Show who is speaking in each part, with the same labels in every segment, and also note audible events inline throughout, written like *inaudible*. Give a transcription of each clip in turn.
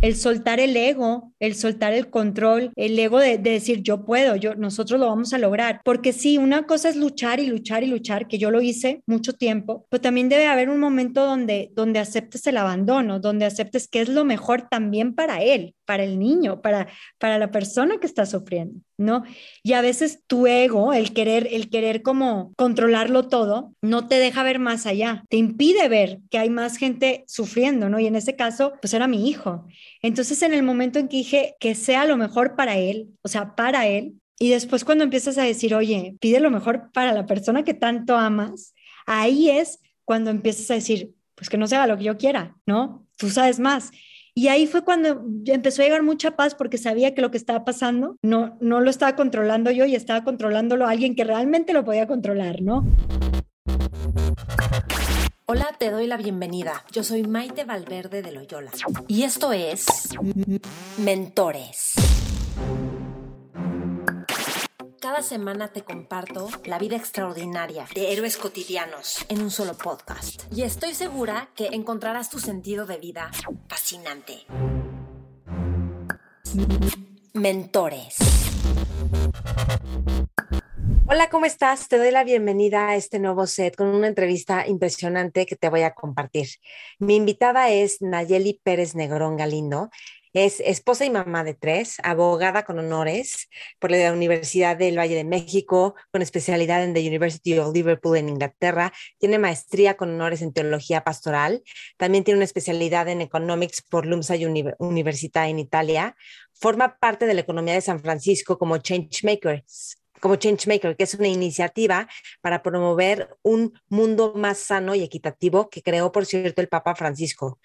Speaker 1: El soltar el ego, el soltar el control, el ego de, decir yo puedo, yo, nosotros lo vamos a lograr. Porque sí, una cosa es luchar y luchar y luchar, que yo lo hice mucho tiempo, pero también debe haber un momento donde, donde aceptes el abandono, donde aceptes que es lo mejor también para él, para el niño, para, para la persona que está sufriendo, ¿no? Y a veces tu ego, el querer, el querer como controlarlo todo, no te deja ver más allá, te impide ver que hay más gente sufriendo, ¿no? Y en ese caso, pues era mi hijo. Entonces, en el momento en que dije que sea lo mejor para él, o sea, para él, y después cuando empiezas a decir, oye, pide lo mejor para la persona que tanto amas, ahí es cuando empiezas a decir, pues que no se haga lo que yo quiera, ¿no? Tú sabes más. Y ahí fue cuando empezó a llegar mucha paz porque sabía que lo que estaba pasando no, no lo estaba controlando yo y estaba controlándolo alguien que realmente lo podía controlar, ¿no?
Speaker 2: Hola, te doy la bienvenida. Yo soy Maite Valverde de Loyola y esto es Mentores. Cada semana te comparto la vida extraordinaria de héroes cotidianos en un solo podcast. Y estoy segura que encontrarás tu sentido de vida fascinante. Mentores. Hola, ¿cómo estás? Te doy la bienvenida a este nuevo set con una entrevista impresionante que te voy a compartir. Mi invitada es Nayeli Pérez Negrón Galindo. Es esposa y mamá de tres, abogada con honores por la Universidad del Valle de México, con especialidad en the University of Liverpool en Inglaterra. Tiene maestría con honores en teología pastoral. También tiene una especialidad en economics por LUMSA Università en Italia. Forma parte de la economía de San Francisco como Changemakers, como Changemaker, que es una iniciativa para promover un mundo más sano y equitativo que creó, por cierto, el Papa Francisco.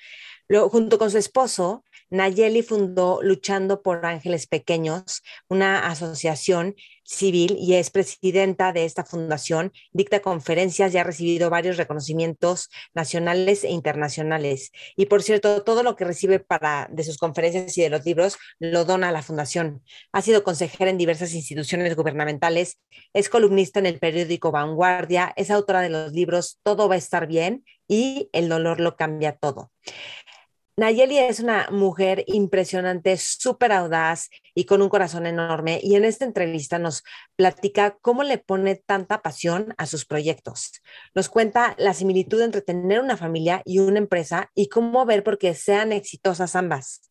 Speaker 2: Junto con su esposo, Nayeli fundó Luchando por Ángeles Pequeños, una asociación civil y es presidenta de esta fundación, dicta conferencias y ha recibido varios reconocimientos nacionales e internacionales. Y por cierto, todo lo que recibe para, de sus conferencias y de los libros lo dona a la fundación. Ha sido consejera en diversas instituciones gubernamentales, es columnista en el periódico Vanguardia, es autora de los libros Todo va a estar bien y El dolor lo cambia todo. Nayeli es una mujer impresionante, súper audaz y con un corazón enorme. Y en esta entrevista nos platica cómo le pone tanta pasión a sus proyectos. Nos cuenta la similitud entre tener una familia y una empresa y cómo ver por qué sean exitosas ambas.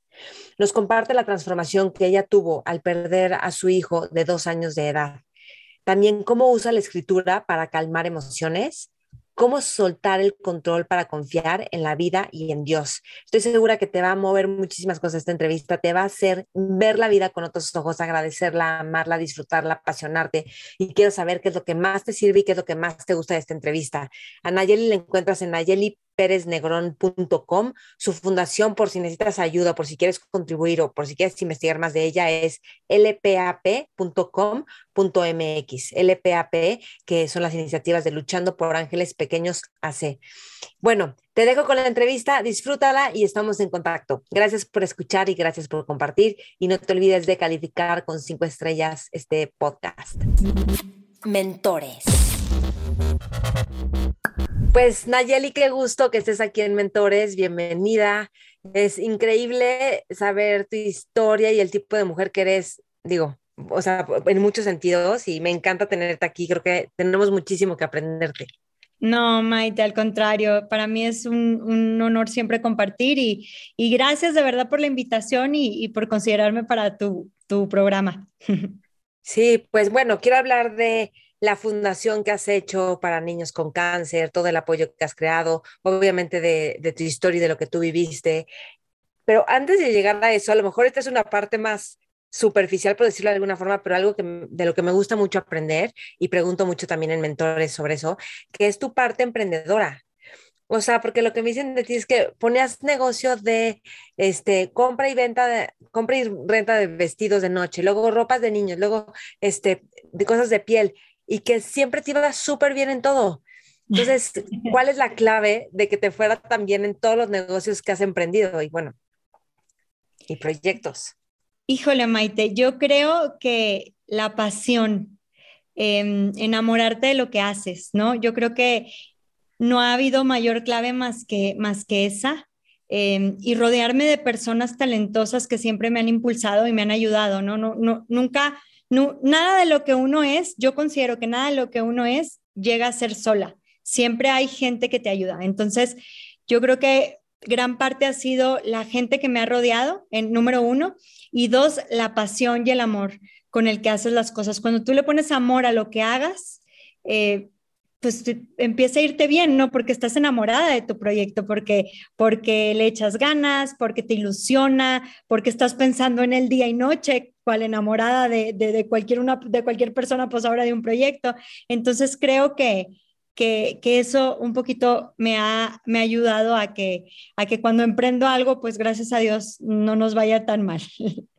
Speaker 2: Nos comparte la transformación que ella tuvo al perder a su hijo de dos años de edad. También cómo usa la escritura para calmar emociones cómo soltar el control para confiar en la vida y en Dios. Estoy segura que te va a mover muchísimas cosas esta entrevista, te va a hacer ver la vida con otros ojos, agradecerla, amarla, disfrutarla, apasionarte y quiero saber qué es lo que más te sirve y qué es lo que más te gusta de esta entrevista. A Nayeli la encuentras en Nayeli pereznegrón.com. Su fundación, por si necesitas ayuda, por si quieres contribuir o por si quieres investigar más de ella, es lpap.com.mx. LPAP, que son las iniciativas de Luchando por Ángeles Pequeños AC. Bueno, te dejo con la entrevista, disfrútala y estamos en contacto. Gracias por escuchar y gracias por compartir. Y no te olvides de calificar con cinco estrellas este podcast. Mentores. Pues Nayeli, qué gusto que estés aquí en Mentores, bienvenida. Es increíble saber tu historia y el tipo de mujer que eres, digo, o sea, en muchos sentidos y me encanta tenerte aquí, creo que tenemos muchísimo que aprenderte.
Speaker 1: No, Maite, al contrario, para mí es un, honor siempre compartir y, gracias de verdad por la invitación y, y por considerarme para tu, tu programa. *laughs*
Speaker 2: Sí, pues bueno, quiero hablar de la fundación que has hecho para niños con cáncer, todo el apoyo que has creado, obviamente de, tu historia y de lo que tú viviste. Pero antes de llegar a eso, a lo mejor esta es una parte más superficial, por decirlo de alguna forma, pero algo que, de lo que me gusta mucho aprender y pregunto mucho también en mentores sobre eso, que es tu parte emprendedora. O sea, porque lo que me dicen de ti es que ponías negocio de este compra y venta de compra y renta de vestidos de noche, luego ropas de niños, luego este de cosas de piel y que siempre te iba súper bien en todo. *laughs* Entonces, ¿cuál es la clave de que te fuera tan bien en todos los negocios que has emprendido? Y bueno, y proyectos.
Speaker 1: Híjole, Maite, yo creo que la pasión, em, enamorarte de lo que haces, ¿no? Yo creo que no ha habido mayor clave más que, más que esa, em, y rodearme de personas talentosas que siempre me han impulsado y me han ayudado, ¿no? no, no nunca, nada de lo que uno es, yo considero que nada de lo que uno es llega a ser sola. Siempre hay gente que te ayuda. Entonces, yo creo que gran parte ha sido la gente que me ha rodeado, en número uno, y dos, la pasión y el amor con el que haces las cosas. Cuando tú le pones amor a lo que hagas, eh, pues empieza a irte bien, ¿no? Porque estás enamorada de tu proyecto, porque, porque le echas ganas, porque te ilusiona, porque estás pensando en el día y noche, cual enamorada de, de, cualquier, una, de cualquier persona, pues ahora de un proyecto. Entonces creo que, que, que, eso un poquito me ha, me ha ayudado a que, a que cuando emprendo algo, pues gracias a Dios no nos vaya tan mal. *laughs*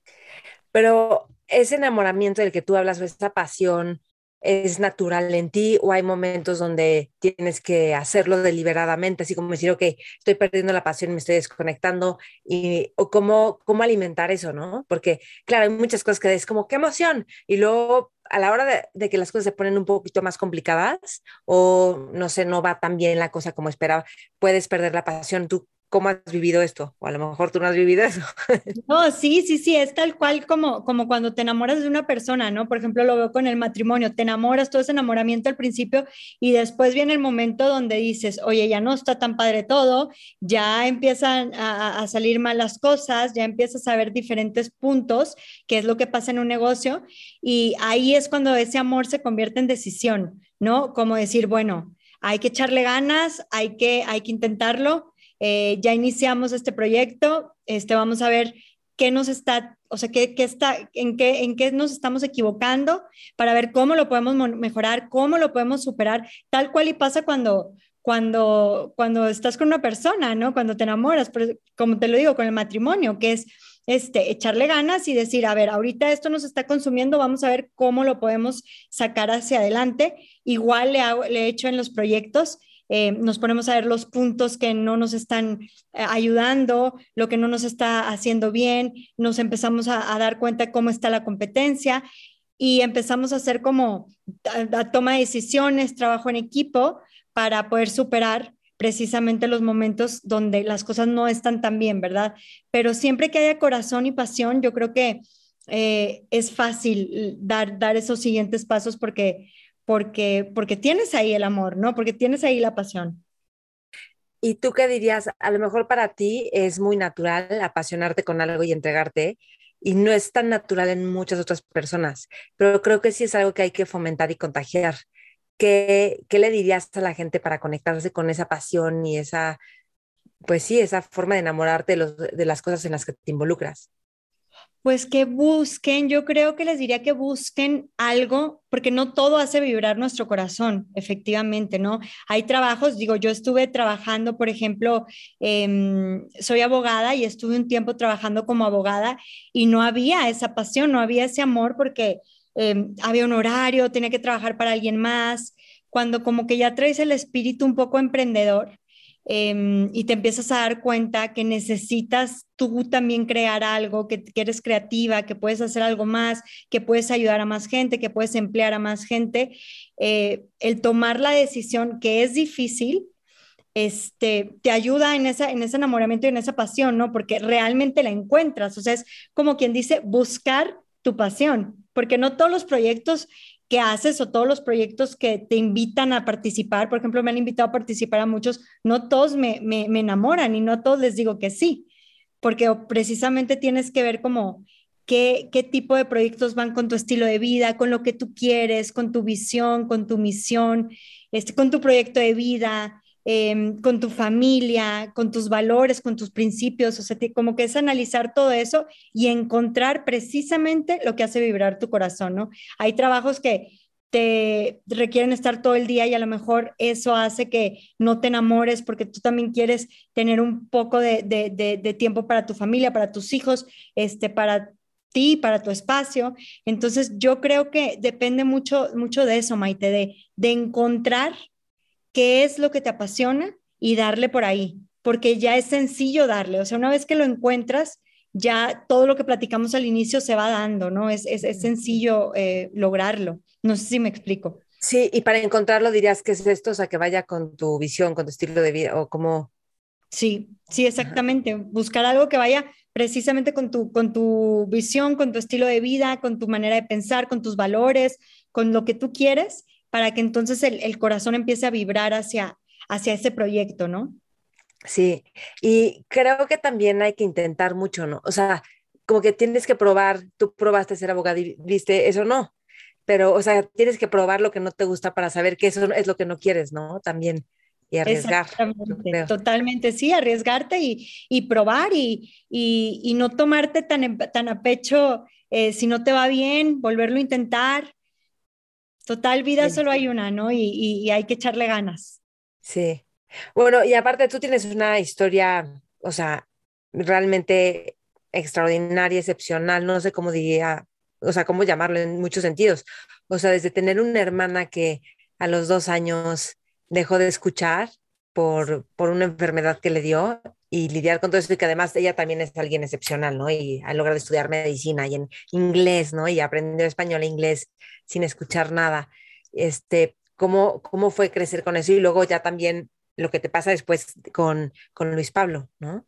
Speaker 2: Pero ese enamoramiento del que tú hablas, o esa pasión, es natural en ti o hay momentos donde tienes que hacerlo deliberadamente, así como decir, ok, estoy perdiendo la pasión me estoy desconectando, y, o cómo, cómo alimentar eso, ¿no? Porque, claro, hay muchas cosas que es como, qué emoción, y luego a la hora de, de, que las cosas se ponen un poquito más complicadas o no sé, no va tan bien la cosa como esperaba, puedes perder la pasión. ¿Tú ¿Cómo has vivido esto? O a lo mejor tú no has vivido eso. *laughs*
Speaker 1: No, sí, sí, sí, es tal cual como, como cuando te enamoras de una persona, ¿no? Por ejemplo, lo veo con el matrimonio, te enamoras, todo ese enamoramiento al principio y después viene el momento donde dices, oye, ya no está tan padre todo, ya empiezan a, a salir mal las cosas, ya empiezas a ver diferentes puntos, que es lo que pasa en un negocio, y ahí es cuando ese amor se convierte en decisión, ¿no? Como decir, bueno, hay que echarle ganas, hay que, hay que intentarlo eh, ya iniciamos este proyecto, este, vamos a ver qué nos está, o sea, qué, qué está, en, qué, en qué nos estamos equivocando para ver cómo lo podemos mejorar, cómo lo podemos superar, tal cual y pasa cuando, cuando, cuando estás con una persona, ¿no? Cuando te enamoras, como te lo digo, con el matrimonio, que es este, echarle ganas y decir, a ver, ahorita esto nos está consumiendo, vamos a ver cómo lo podemos sacar hacia adelante. Igual le, le he hecho en los proyectos, eh, nos ponemos a ver los puntos que no nos están eh, ayudando, lo que no nos está haciendo bien, nos empezamos a, dar cuenta cómo está la competencia y empezamos a hacer como la toma de decisiones, trabajo en equipo para poder superar precisamente los momentos donde las cosas no están tan bien, ¿verdad? Pero siempre que haya corazón y pasión, yo creo que eh, es fácil dar, dar esos siguientes pasos porque porque, porque tienes ahí el amor, ¿no? Porque tienes ahí la pasión.
Speaker 2: ¿Y tú qué dirías? A lo mejor para ti es muy natural apasionarte con algo y entregarte, y no es tan natural en muchas otras personas, pero creo que sí es algo que hay que fomentar y contagiar. ¿Qué, qué le dirías a la gente para conectarse con esa pasión y esa, pues sí, esa forma de enamorarte de, los, de las cosas en las que te involucras?
Speaker 1: Pues que busquen, yo creo que les diría que busquen algo, porque no todo hace vibrar nuestro corazón, efectivamente, ¿no? Hay trabajos, digo, yo estuve trabajando, por ejemplo, em, soy abogada y estuve un tiempo trabajando como abogada y no había esa pasión, no había ese amor porque em, había un horario, tenía que trabajar para alguien más, cuando como que ya traes el espíritu un poco emprendedor Em, y te empiezas a dar cuenta que necesitas tú también crear algo, que, eres creativa, que puedes hacer algo más, que puedes ayudar a más gente, que puedes emplear a más gente, eh, el tomar la decisión que es difícil, este, te ayuda en, esa, en ese enamoramiento y en esa pasión, ¿no? Porque realmente la encuentras, o sea, es como quien dice, buscar tu pasión, porque no todos los proyectos que haces o todos los proyectos que te invitan a participar. Por ejemplo, me han invitado a participar a muchos, no todos me, me, enamoran y no todos les digo que sí, porque precisamente tienes que ver como qué, qué tipo de proyectos van con tu estilo de vida, con lo que tú quieres, con tu visión, con tu misión, este, con tu proyecto de vida. Em, con tu familia, con tus valores, con tus principios, o sea, como que es analizar todo eso y encontrar precisamente lo que hace vibrar tu corazón, ¿no? Hay trabajos que te requieren estar todo el día y a lo mejor eso hace que no te enamores porque tú también quieres tener un poco de, tiempo para tu familia, para tus hijos, este, para ti, para tu espacio. Entonces yo creo que depende mucho, mucho de eso, Maite, de, de encontrar qué es lo que te apasiona y darle por ahí, porque ya es sencillo darle, o sea, una vez que lo encuentras, ya todo lo que platicamos al inicio se va dando, ¿no? Es, es, es sencillo eh, lograrlo. No sé si me explico.
Speaker 2: Sí, y para encontrarlo dirías que es esto, o sea, que vaya con tu visión, con tu estilo de vida, o cómo,
Speaker 1: Sí, sí, exactamente. Buscar algo que vaya precisamente con tu, con tu visión, con tu estilo de vida, con tu manera de pensar, con tus valores, con lo que tú quieres, para que entonces el, corazón empiece a vibrar hacia, hacia ese proyecto, ¿no?
Speaker 2: Sí, y creo que también hay que intentar mucho, ¿no? O sea, como que tienes que probar, tú probaste ser abogado y viste, eso no, pero, o sea, tienes que probar lo que no te gusta para saber que eso es lo que no quieres, ¿no? También y arriesgar.
Speaker 1: Totalmente, sí, arriesgarte y, y probar y, y, y, no tomarte tan, tan a pecho eh, si no te va bien, volverlo a intentar. Total, vida solo hay una, ¿no? Y, hay que echarle ganas.
Speaker 2: Sí. Bueno, y aparte tú tienes una historia, o sea, realmente extraordinaria, excepcional, no sé cómo diría, o sea, cómo llamarlo en muchos sentidos. O sea, desde tener una hermana que a los dos años dejó de escuchar por, por una enfermedad que le dio y lidiar con todo eso y que además ella también es alguien excepcional, ¿no? Y ha logrado estudiar medicina y en inglés, ¿no? Y aprendió español e inglés sin escuchar nada. Este, ¿cómo, ¿Cómo fue crecer con eso? Y luego ya también lo que te pasa después con, con Luis Pablo, ¿no?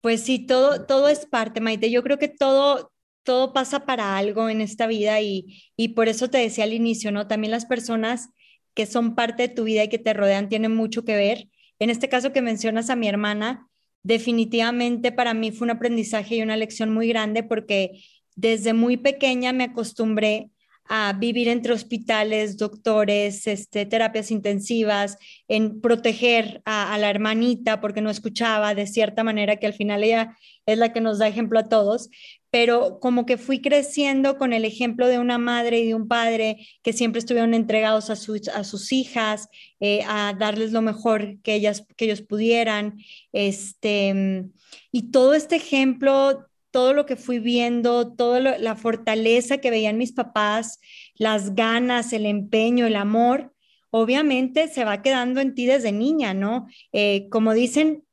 Speaker 1: Pues sí, todo, todo es parte, Maite. Yo creo que todo, todo pasa para algo en esta vida y, y por eso te decía al inicio, ¿no? También las personas que son parte de tu vida y que te rodean tienen mucho que ver. En este caso que mencionas a mi hermana, definitivamente para mí fue un aprendizaje y una lección muy grande porque desde muy pequeña me acostumbré a vivir entre hospitales, doctores, este, terapias intensivas, en proteger a, la hermanita porque no escuchaba de cierta manera que al final ella es la que nos da ejemplo a todos, pero como que fui creciendo con el ejemplo de una madre y de un padre que siempre estuvieron entregados a, sus, a sus hijas, eh, a darles lo mejor que, ellas, que ellos pudieran. Este, y todo este ejemplo todo lo que fui viendo, toda la fortaleza que veían mis papás, las ganas, el empeño, el amor, obviamente se va quedando en ti desde niña, ¿no? Eh, como dicen,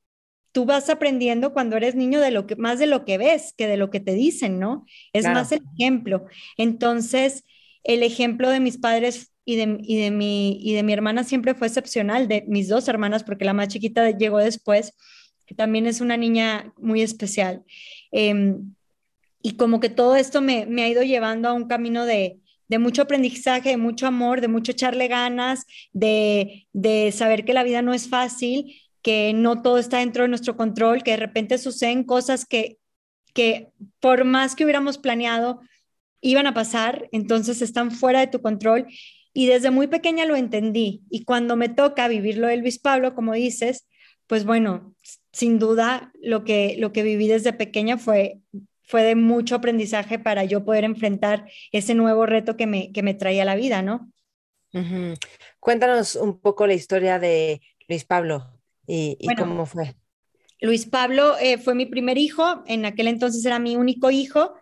Speaker 1: tú vas aprendiendo cuando eres niño de lo que más de lo que ves que de lo que te dicen, ¿no? Es más el ejemplo. Entonces, el ejemplo de mis padres y de, y de, mi, y de mi hermana siempre fue excepcional, de mis dos hermanas, porque la más chiquita llegó después, que también es una niña muy especial. Em, y como que todo esto me, me, ha ido llevando a un camino de, de, mucho aprendizaje, de mucho amor, de mucho echarle ganas, de, de saber que la vida no es fácil, que no todo está dentro de nuestro control, que de repente suceden cosas que, que por más que hubiéramos planeado, iban a pasar, entonces están fuera de tu control. Y desde muy pequeña lo entendí. Y cuando me toca vivirlo de Luis Pablo, como dices, pues bueno, sin duda lo que, lo que viví desde pequeña fue, fue de mucho aprendizaje para yo poder enfrentar ese nuevo reto que me, que me traía la vida, ¿no?
Speaker 2: Cuéntanos un poco la historia de Luis Pablo y, cómo fue.
Speaker 1: Luis Pablo eh, fue mi primer hijo, en aquel entonces era mi único hijo.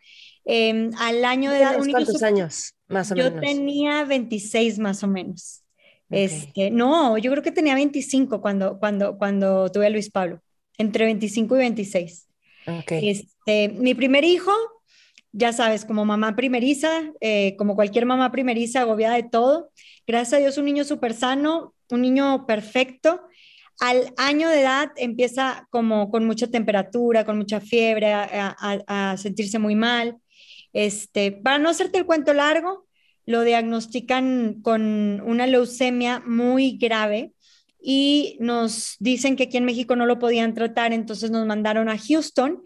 Speaker 1: Em, al año de edad...
Speaker 2: ¿Cuántos años, más o
Speaker 1: menos? Yo tenía 26 más o menos. Este, no, yo creo que tenía 25 cuando, cuando, cuando tuve a Luis Pablo entre 25 y 26. Este, mi primer hijo, ya sabes, como mamá primeriza, eh, como cualquier mamá primeriza, agobiada de todo. Gracias a Dios, un niño súper sano, un niño perfecto. Al año de edad empieza como con mucha temperatura, con mucha fiebre, a, sentirse muy mal. Este, para no hacerte el cuento largo, lo diagnostican con una leucemia muy grave y nos dicen que aquí en México no lo podían tratar, entonces nos mandaron a Houston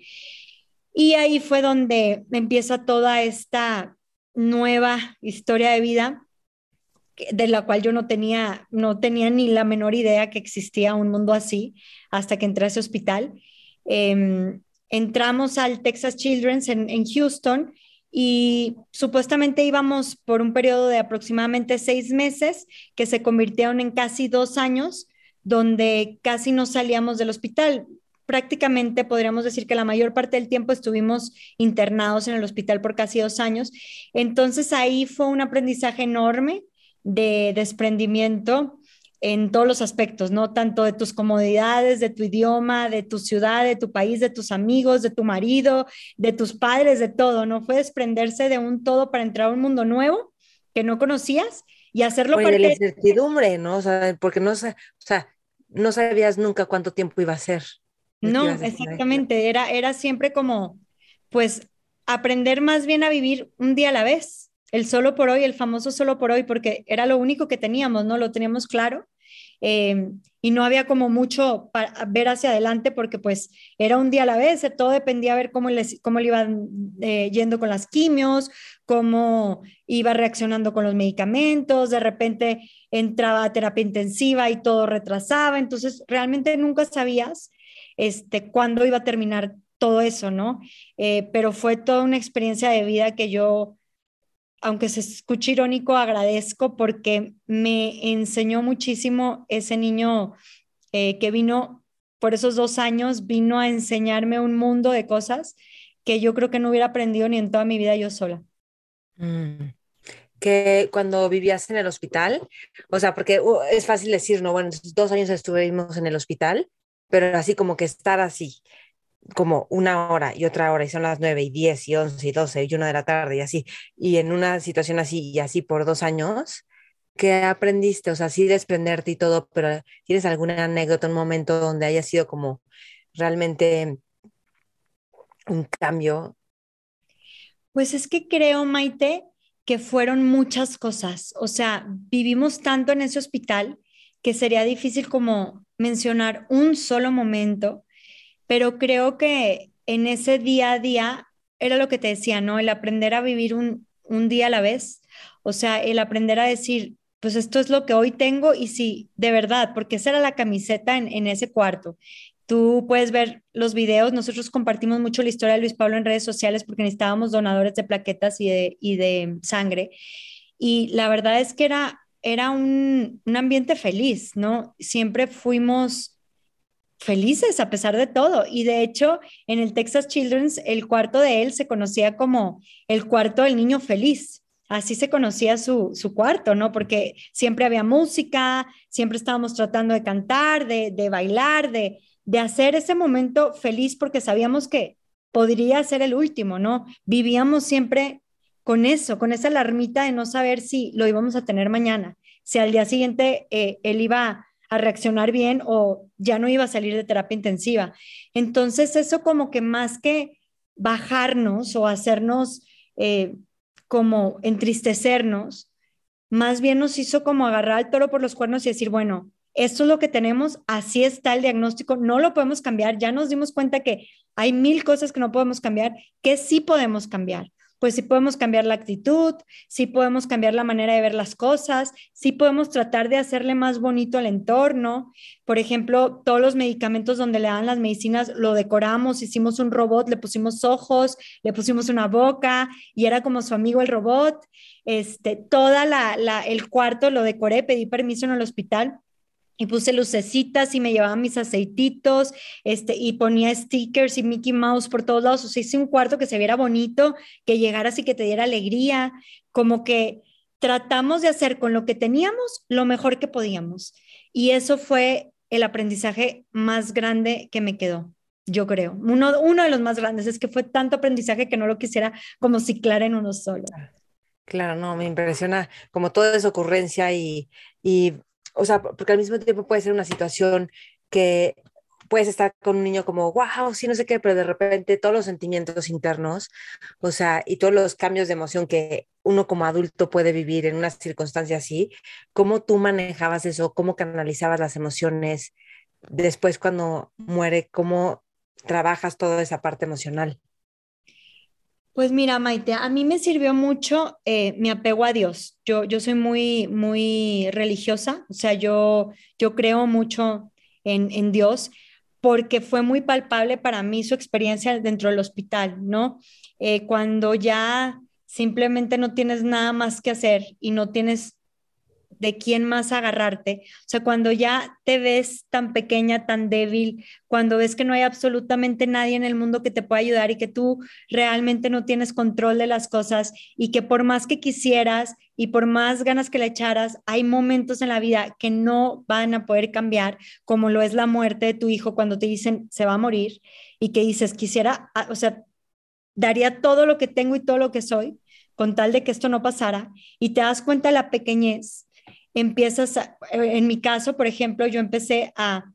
Speaker 1: y ahí fue donde empieza toda esta nueva historia de vida de la cual yo no tenía, no tenía ni la menor idea que existía un mundo así hasta que entré a ese hospital. Em, entramos al Texas Children's en, en Houston y supuestamente íbamos por un periodo de aproximadamente seis meses que se convirtieron en casi dos años donde casi no salíamos del hospital. Prácticamente podríamos decir que la mayor parte del tiempo estuvimos internados en el hospital por casi dos años. Entonces ahí fue un aprendizaje enorme de desprendimiento en todos los aspectos, ¿no? Tanto de tus comodidades, de tu idioma, de tu ciudad, de tu país, de tus amigos, de tu marido, de tus padres, de todo, ¿no? Fue desprenderse de un todo para entrar a un mundo nuevo que no conocías y hacerlo
Speaker 2: Oye, de la incertidumbre, ¿no? O sea, porque no o sea, no sabías nunca cuánto tiempo iba a ser.
Speaker 1: No, exactamente, era, era siempre como, pues, aprender más bien a vivir un día a la vez, el solo por hoy, el famoso solo por hoy, porque era lo único que teníamos, ¿no? Lo teníamos claro. Eh, y no había como mucho para ver hacia adelante porque pues era un día a la vez, todo dependía de ver cómo, les, cómo le iban eh, yendo con las quimios, cómo iba reaccionando con los medicamentos, de repente entraba a terapia intensiva y todo retrasaba, entonces realmente nunca sabías este, cuándo iba a terminar todo eso, ¿no? Eh, pero fue toda una experiencia de vida que yo aunque se escuche irónico, agradezco porque me enseñó muchísimo ese niño eh, que vino por esos dos años, vino a enseñarme un mundo de cosas que yo creo que no hubiera aprendido ni en toda mi vida yo sola.
Speaker 2: Mm. Que cuando vivías en el hospital, o sea, porque uh, es fácil decir, no, bueno, dos años estuvimos en el hospital, pero así como que estar así, como una hora y otra hora y son las nueve y diez y once y doce y una de la tarde y así, y en una situación así y así por dos años, ¿qué aprendiste? O sea, sí desprenderte y todo, pero ¿tienes alguna anécdota, un momento donde haya sido como realmente un cambio?
Speaker 1: Pues es que creo, Maite, que fueron muchas cosas. O sea, vivimos tanto en ese hospital que sería difícil como mencionar un solo momento pero creo que en ese día a día era lo que te decía, ¿no? El aprender a vivir un, día a la vez, o sea, el aprender a decir, pues esto es lo que hoy tengo y sí, de verdad, porque esa era la camiseta en, ese cuarto. Tú puedes ver los videos, nosotros compartimos mucho la historia de Luis Pablo en redes sociales porque necesitábamos donadores de plaquetas y de, y de sangre. Y la verdad es que era, era un, un ambiente feliz, ¿no? Siempre fuimos felices a pesar de todo. Y de hecho, en el Texas Children's, el cuarto de él se conocía como el cuarto del niño feliz. Así se conocía su, cuarto, ¿no? Porque siempre había música, siempre estábamos tratando de cantar, de, de bailar, de, de hacer ese momento feliz porque sabíamos que podría ser el último, ¿no? Vivíamos siempre con eso, con esa alarmita de no saber si lo íbamos a tener mañana, si al día siguiente eh, él iba a reaccionar bien o ya no iba a salir de terapia intensiva. Entonces eso como que más que bajarnos o hacernos eh, como entristecernos, más bien nos hizo como agarrar al toro por los cuernos y decir, bueno, esto es lo que tenemos, así está el diagnóstico, no lo podemos cambiar, ya nos dimos cuenta que hay mil cosas que no podemos cambiar, que sí podemos cambiar pues sí podemos cambiar la actitud, sí podemos cambiar la manera de ver las cosas, sí podemos tratar de hacerle más bonito al entorno. Por ejemplo, todos los medicamentos donde le dan las medicinas lo decoramos, hicimos un robot, le pusimos ojos, le pusimos una boca y era como su amigo el robot. Este, toda la, la el cuarto lo decoré, pedí permiso en el hospital y puse lucecitas y me llevaba mis aceititos, este, y ponía stickers y Mickey Mouse por todos lados. O sea, hice un cuarto que se viera bonito, que llegara así que te diera alegría, como que tratamos de hacer con lo que teníamos lo mejor que podíamos. Y eso fue el aprendizaje más grande que me quedó, yo creo. Uno, uno de los más grandes es que fue tanto aprendizaje que no lo quisiera como ciclar en uno solo.
Speaker 2: Claro, no, me impresiona como toda esa ocurrencia y, y o sea, porque al mismo tiempo puede ser una situación que puedes estar con un niño como, wow, sí, no sé qué, pero de repente todos los sentimientos internos, o sea, y todos los cambios de emoción que uno como adulto puede vivir en una circunstancia así, ¿cómo tú manejabas eso? ¿Cómo canalizabas las emociones? Después cuando muere, ¿cómo trabajas toda esa parte emocional?
Speaker 1: Pues mira, Maite, a mí me sirvió mucho eh, mi apego a Dios. Yo, yo soy muy, muy religiosa, o sea, yo, yo creo mucho en, en Dios porque fue muy palpable para mí su experiencia dentro del hospital, ¿no? Eh, cuando ya simplemente no tienes nada más que hacer y no tienes de quién más agarrarte. O sea, cuando ya te ves tan pequeña, tan débil, cuando ves que no hay absolutamente nadie en el mundo que te pueda ayudar y que tú realmente no tienes control de las cosas y que por más que quisieras y por más ganas que le echaras, hay momentos en la vida que no van a poder cambiar, como lo es la muerte de tu hijo cuando te dicen se va a morir y que dices, quisiera, ah, o sea, daría todo lo que tengo y todo lo que soy con tal de que esto no pasara y te das cuenta de la pequeñez empiezas, en mi caso, por ejemplo, yo empecé a,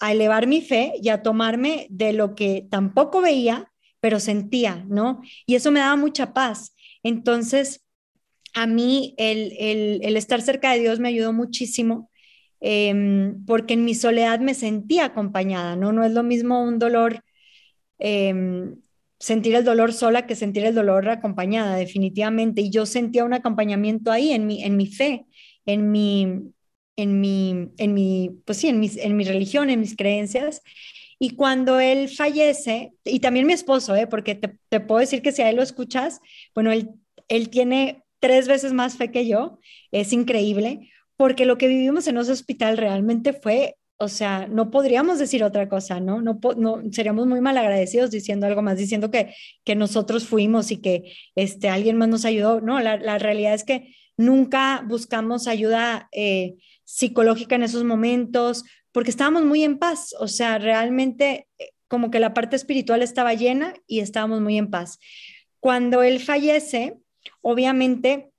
Speaker 1: a elevar mi fe y a tomarme de lo que tampoco veía, pero sentía, ¿no? Y eso me daba mucha paz. Entonces, a mí el, el, estar cerca de Dios me ayudó muchísimo em, porque en mi soledad me sentía acompañada, ¿no? No es lo mismo un dolor, em, sentir el dolor sola que sentir el dolor acompañada, definitivamente. Y yo sentía un acompañamiento ahí en mi, en mi fe, en mi, en mi, en mi, pues sí, en, mis, en mi religión, en mis creencias. Y cuando él fallece, y también mi esposo, ¿eh? porque te, te, puedo decir que si a él lo escuchas, bueno, él, él tiene tres veces más fe que yo, es increíble, porque lo que vivimos en ese hospital realmente fue, o sea, no podríamos decir otra cosa, ¿no? No, no seríamos muy mal agradecidos diciendo algo más, diciendo que, que nosotros fuimos y que este, alguien más nos ayudó. No, la, la realidad es que nunca buscamos ayuda eh, psicológica en esos momentos, porque estábamos muy en paz, o sea, realmente eh, como que la parte espiritual estaba llena y estábamos muy en paz. Cuando él fallece, obviamente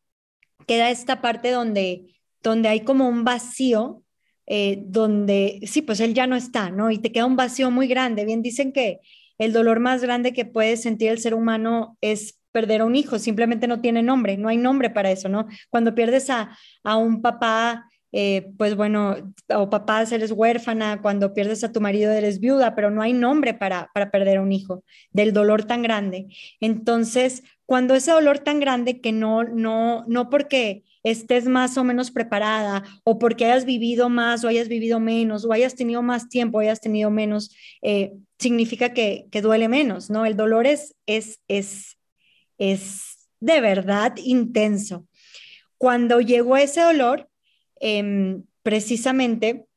Speaker 1: queda esta parte donde, donde hay como un vacío, eh, donde sí, pues él ya no está, ¿no? Y te queda un vacío muy grande. Bien, dicen que el dolor más grande que puede sentir el ser humano es perder a un hijo, simplemente no tiene nombre, no hay nombre para eso, ¿no? Cuando pierdes a, a un papá, eh, pues bueno, o papás eres huérfana, cuando pierdes a tu marido eres viuda, pero no hay nombre para, para perder a un hijo, del dolor tan grande. Entonces, cuando ese dolor tan grande que no, no, no porque estés más o menos preparada o porque hayas vivido más o hayas vivido menos o hayas tenido más tiempo o hayas tenido menos, eh, significa que, que, duele menos, ¿no? El dolor es, es, es, es de verdad intenso. Cuando llegó ese dolor, Em, precisamente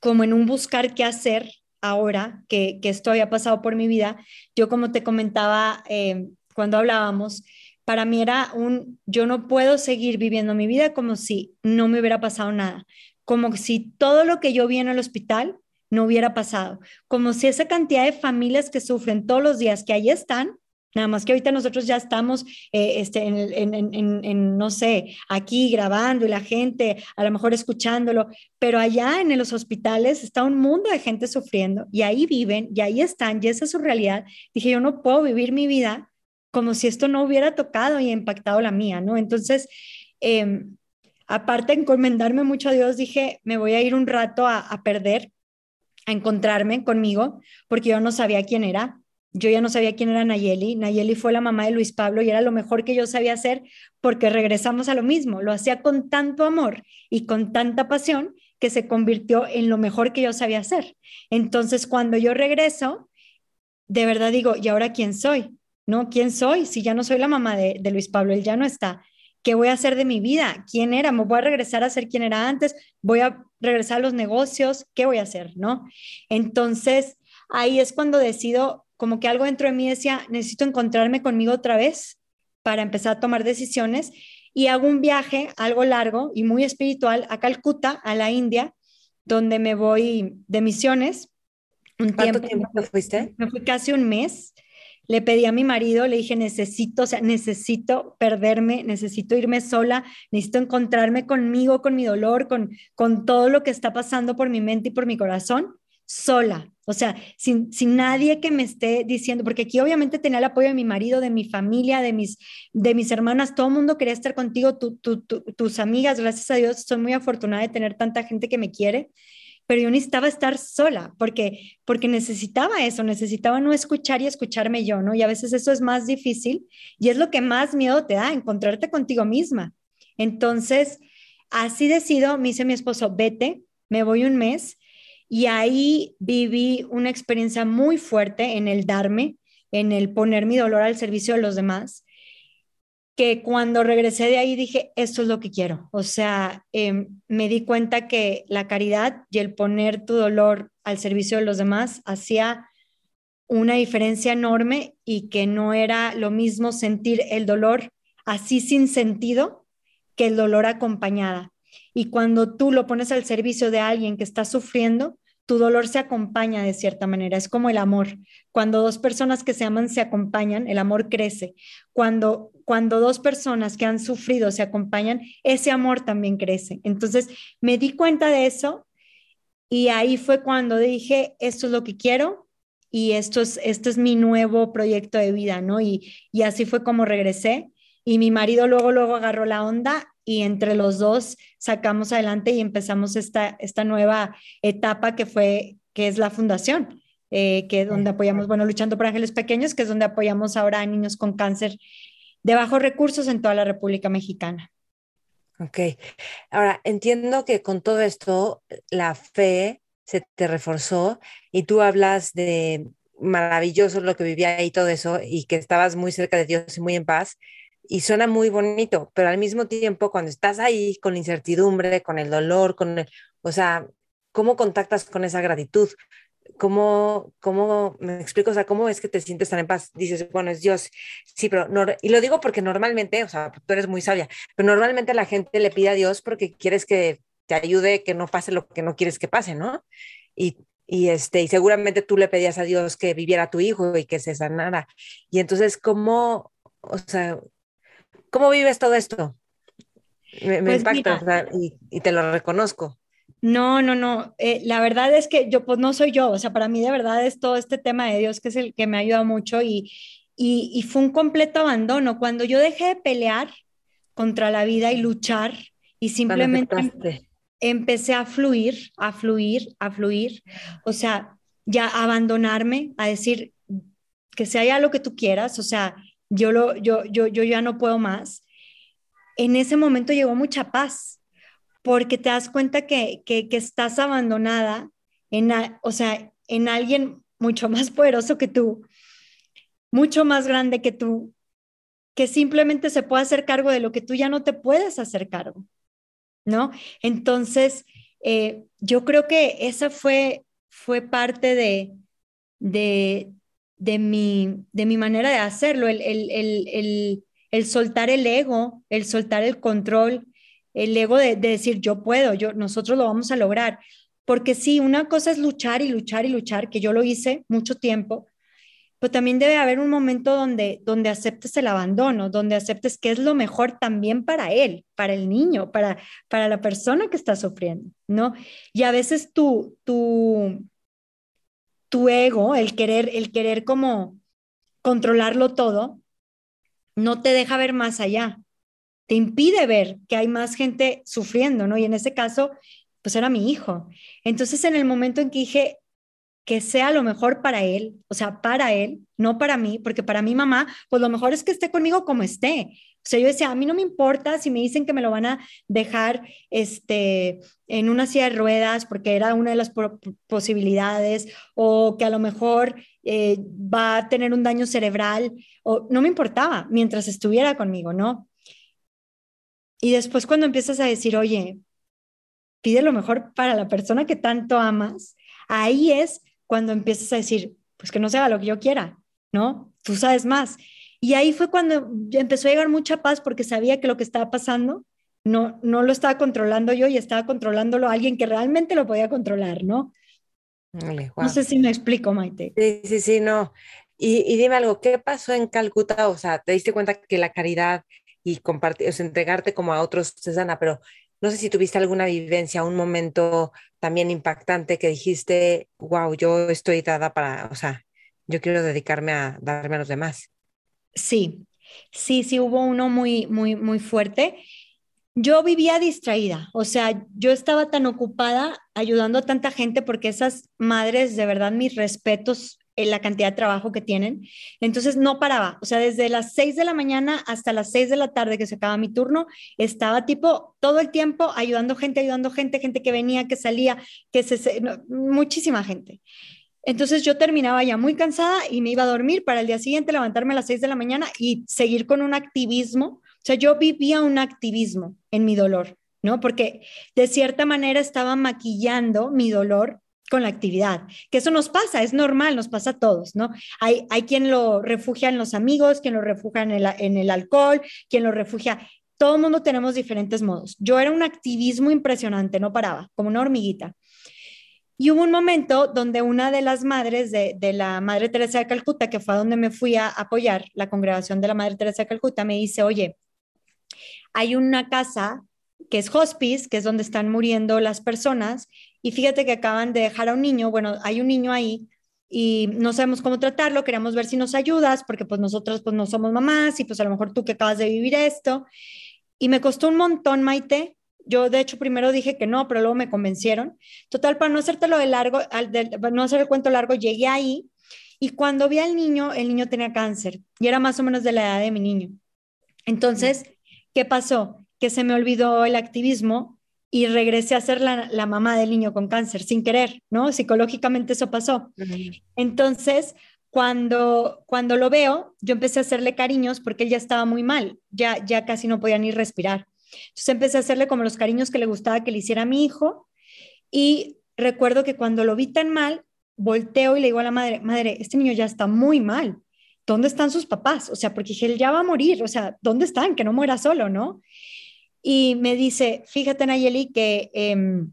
Speaker 1: como en un buscar qué hacer ahora que, esto había pasado por mi vida, yo como te comentaba em, cuando hablábamos, para mí era un, yo no puedo seguir viviendo mi vida como si no me hubiera pasado nada, como si todo lo que yo vi en el hospital no hubiera pasado, como si esa cantidad de familias que sufren todos los días, que ahí están, Nada más que ahorita nosotros ya estamos, eh, este, en, no sé, aquí grabando y la gente a lo mejor escuchándolo, pero allá en los hospitales está un mundo de gente sufriendo y ahí viven y ahí están y esa es su realidad. Dije, yo no puedo vivir mi vida como si esto no hubiera tocado y impactado la mía, ¿no? Entonces, em, aparte de encomendarme mucho a Dios, dije, me voy a ir un rato a perder, a encontrarme conmigo, porque yo no sabía quién era yo ya no sabía quién era Nayeli. Nayeli fue la mamá de Luis Pablo y era lo mejor que yo sabía hacer porque regresamos a lo mismo. Lo hacía con tanto amor y con tanta pasión que se convirtió en lo mejor que yo sabía hacer. Entonces, cuando yo regreso, de verdad digo, ¿y ahora quién soy? ¿No? ¿Quién soy? Si ya no soy la mamá de, Luis Pablo, él ya no está. ¿Qué voy a hacer de mi vida? ¿Quién era? ¿Me voy a regresar a ser quien era antes? ¿Voy a regresar a los negocios? ¿Qué voy a hacer? ¿No? Entonces, ahí es cuando decido como que algo dentro de mí decía, necesito encontrarme conmigo otra vez para empezar a tomar decisiones y hago un viaje algo largo y muy espiritual a Calcuta, a la India, donde me voy de misiones.
Speaker 2: Un ¿Cuánto tiempo, tiempo fuiste?
Speaker 1: Me fui casi un mes. Le pedí a mi marido, le dije, necesito, o sea, necesito perderme, necesito irme sola, necesito encontrarme conmigo, con mi dolor, con, con todo lo que está pasando por mi mente y por mi corazón sola, o sea, sin, sin, nadie que me esté diciendo, porque aquí obviamente tenía el apoyo de mi marido, de mi familia, de mis, de mis hermanas, todo el mundo quería estar contigo, tus amigas, gracias a Dios, soy muy afortunada de tener tanta gente que me quiere, pero yo necesitaba estar sola, porque, porque necesitaba eso, necesitaba no escuchar y escucharme yo, ¿no? Y a veces eso es más difícil y es lo que más miedo te da, encontrarte contigo misma. Entonces, así decido, me dice mi esposo, vete, me voy un mes y ahí viví una experiencia muy fuerte en el darme, en el poner mi dolor al servicio de los demás, que cuando regresé de ahí dije, esto es lo que quiero. O sea, em, me di cuenta que la caridad y el poner tu dolor al servicio de los demás hacía una diferencia enorme y que no era lo mismo sentir el dolor así sin sentido que el dolor acompañada. Y cuando tú lo pones al servicio de alguien que está sufriendo, tu dolor se acompaña de cierta manera. Es como el amor. Cuando dos personas que se aman se acompañan, el amor crece. Cuando cuando dos personas que han sufrido se acompañan, ese amor también crece. Entonces me di cuenta de eso y ahí fue cuando dije, esto es lo que quiero y esto es, esto es mi nuevo proyecto de vida, ¿no? Y, y así fue como regresé y mi marido luego, luego agarró la onda y entre los dos sacamos adelante y empezamos esta, esta nueva etapa que fue, que es la fundación. Eh, que es donde apoyamos, bueno, Luchando por Ángeles Pequeños, que es donde apoyamos ahora a niños con cáncer de bajos recursos en toda la República Mexicana.
Speaker 2: Ok. Ahora, entiendo que con todo esto, la fe se te reforzó y tú hablas de maravilloso lo que vivía y todo eso y que estabas muy cerca de Dios y muy en paz y suena muy bonito, pero al mismo tiempo cuando estás ahí con la incertidumbre, con el dolor, con el, o sea, ¿cómo contactas con esa gratitud? ¿Cómo, ¿Cómo, me explico? O sea, ¿cómo es que te sientes tan en paz? Dices, bueno, es Dios. Sí, pero, no, y lo digo porque normalmente, o sea, tú eres muy sabia, pero normalmente la gente le pide a Dios porque quieres que te ayude, que no pase lo que no quieres que pase, ¿no? Y, y, este, y seguramente tú le pedías a Dios que viviera tu hijo y que se sanara. Y entonces, ¿cómo, o sea, cómo vives todo esto? Me, me pues impacta y, y te lo reconozco.
Speaker 1: No, no, no. Eh, la verdad es que yo, pues no soy yo. O sea, para mí de verdad es todo este tema de Dios que es el que me ha ayudado mucho y, y, fue un completo abandono. Cuando yo dejé de pelear contra la vida y luchar y simplemente empecé a fluir, a fluir, a fluir. O sea, ya abandonarme, a decir que sea ya lo que tú quieras. O sea, yo, lo, yo, yo, yo ya no puedo más. En ese momento llegó mucha paz porque te das cuenta que, que, estás abandonada en, o sea, en alguien mucho más poderoso que tú, mucho más grande que tú, que simplemente se puede hacer cargo de lo que tú ya no te puedes hacer cargo, ¿no? Entonces, eh, yo creo que esa fue, fue parte de, de, de, mi, de mi manera de hacerlo, el, el, el, el soltar el ego, el soltar el control, el ego de, decir yo puedo, yo, nosotros lo vamos a lograr. Porque sí, una cosa es luchar y luchar y luchar, que yo lo hice mucho tiempo, pero también debe haber un momento donde, donde aceptes el abandono, donde aceptes que es lo mejor también para él, para el niño, para, para la persona que está sufriendo, ¿no? Y a veces tu, tu, tu ego, el querer, el querer como controlarlo todo, no te deja ver más allá te impide ver que hay más gente sufriendo, ¿no? Y en ese caso, pues era mi hijo. Entonces, en el momento en que dije que sea lo mejor para él, o sea, para él, no para mí, porque para mi mamá, pues lo mejor es que esté conmigo como esté. O sea, yo decía, a mí no me importa si me dicen que me lo van a dejar este, en una silla de ruedas, porque era una de las posibilidades, o que a lo mejor eh, va a tener un daño cerebral, o no me importaba mientras estuviera conmigo, ¿no? Y después cuando empiezas a decir, oye, pide lo mejor para la persona que tanto amas, ahí es cuando empiezas a decir, pues que no se haga lo que yo quiera, ¿no? Tú sabes más. Y ahí fue cuando empezó a llegar mucha paz porque sabía que lo que estaba pasando no, no lo estaba controlando yo y estaba controlándolo alguien que realmente lo podía controlar, ¿no? No sé si me explico, Maite.
Speaker 2: Sí, sí, sí, no. Y, y, dime algo, ¿qué pasó en Calcuta? O sea, ¿te diste cuenta que la caridad y compartir, o sea, entregarte como a otros, Susana, pero no sé si tuviste alguna vivencia, un momento también impactante que dijiste, wow, yo estoy dada para, o sea, yo quiero dedicarme a darme a los demás.
Speaker 1: Sí, sí, sí, hubo uno muy, muy, muy fuerte. Yo vivía distraída, o sea, yo estaba tan ocupada ayudando a tanta gente porque esas madres, de verdad, mis respetos en la cantidad de trabajo que tienen. Entonces no paraba, o sea, desde las 6 de la mañana hasta las 6 de la tarde que se acaba mi turno, estaba tipo todo el tiempo ayudando gente, ayudando gente, gente que venía, que salía, que se, muchísima gente. Entonces yo terminaba ya muy cansada y me iba a dormir para el día siguiente levantarme a las 6 de la mañana y seguir con un activismo. O sea, yo vivía un activismo en mi dolor, ¿no? Porque de cierta manera estaba maquillando mi dolor con la actividad, que eso nos pasa, es normal, nos pasa a todos, ¿no? Hay, hay quien lo refugia en los amigos, quien lo refugia en el, en el alcohol, quien lo refugia, todo el mundo tenemos diferentes modos. Yo era un activismo impresionante, no paraba, como una hormiguita. Y hubo un momento donde una de las madres de, de, la Madre Teresa de Calcuta, que fue a donde me fui a apoyar la congregación de la Madre Teresa de Calcuta, me dice, oye, hay una casa que es hospice, que es donde están muriendo las personas, y fíjate que acaban de dejar a un niño, bueno, hay un niño ahí y no sabemos cómo tratarlo, queremos ver si nos ayudas, porque pues nosotros pues no somos mamás y pues a lo mejor tú que acabas de vivir esto. Y me costó un montón, Maite. Yo de hecho primero dije que no, pero luego me convencieron. Total, para no hacértelo de largo, de, no hacer el cuento largo, llegué ahí y cuando vi al niño, el niño tenía cáncer y era más o menos de la edad de mi niño. Entonces, ¿qué pasó? Que se me olvidó el activismo y regresé a ser la, mamá del niño con cáncer sin querer, ¿no? Psicológicamente eso pasó. Entonces, cuando, cuando lo veo, yo empecé a hacerle cariños porque él ya estaba muy mal, ya, ya casi no podía ni respirar. Entonces empecé a hacerle como los cariños que le gustaba que le hiciera a mi hijo y recuerdo que cuando lo vi tan mal, volteo y le digo a la madre, madre, este niño ya está muy mal. ¿Dónde están sus papás? O sea, porque él ya va a morir, o sea, ¿dónde están? Que no muera solo, ¿no? Y me dice, fíjate Nayeli que em,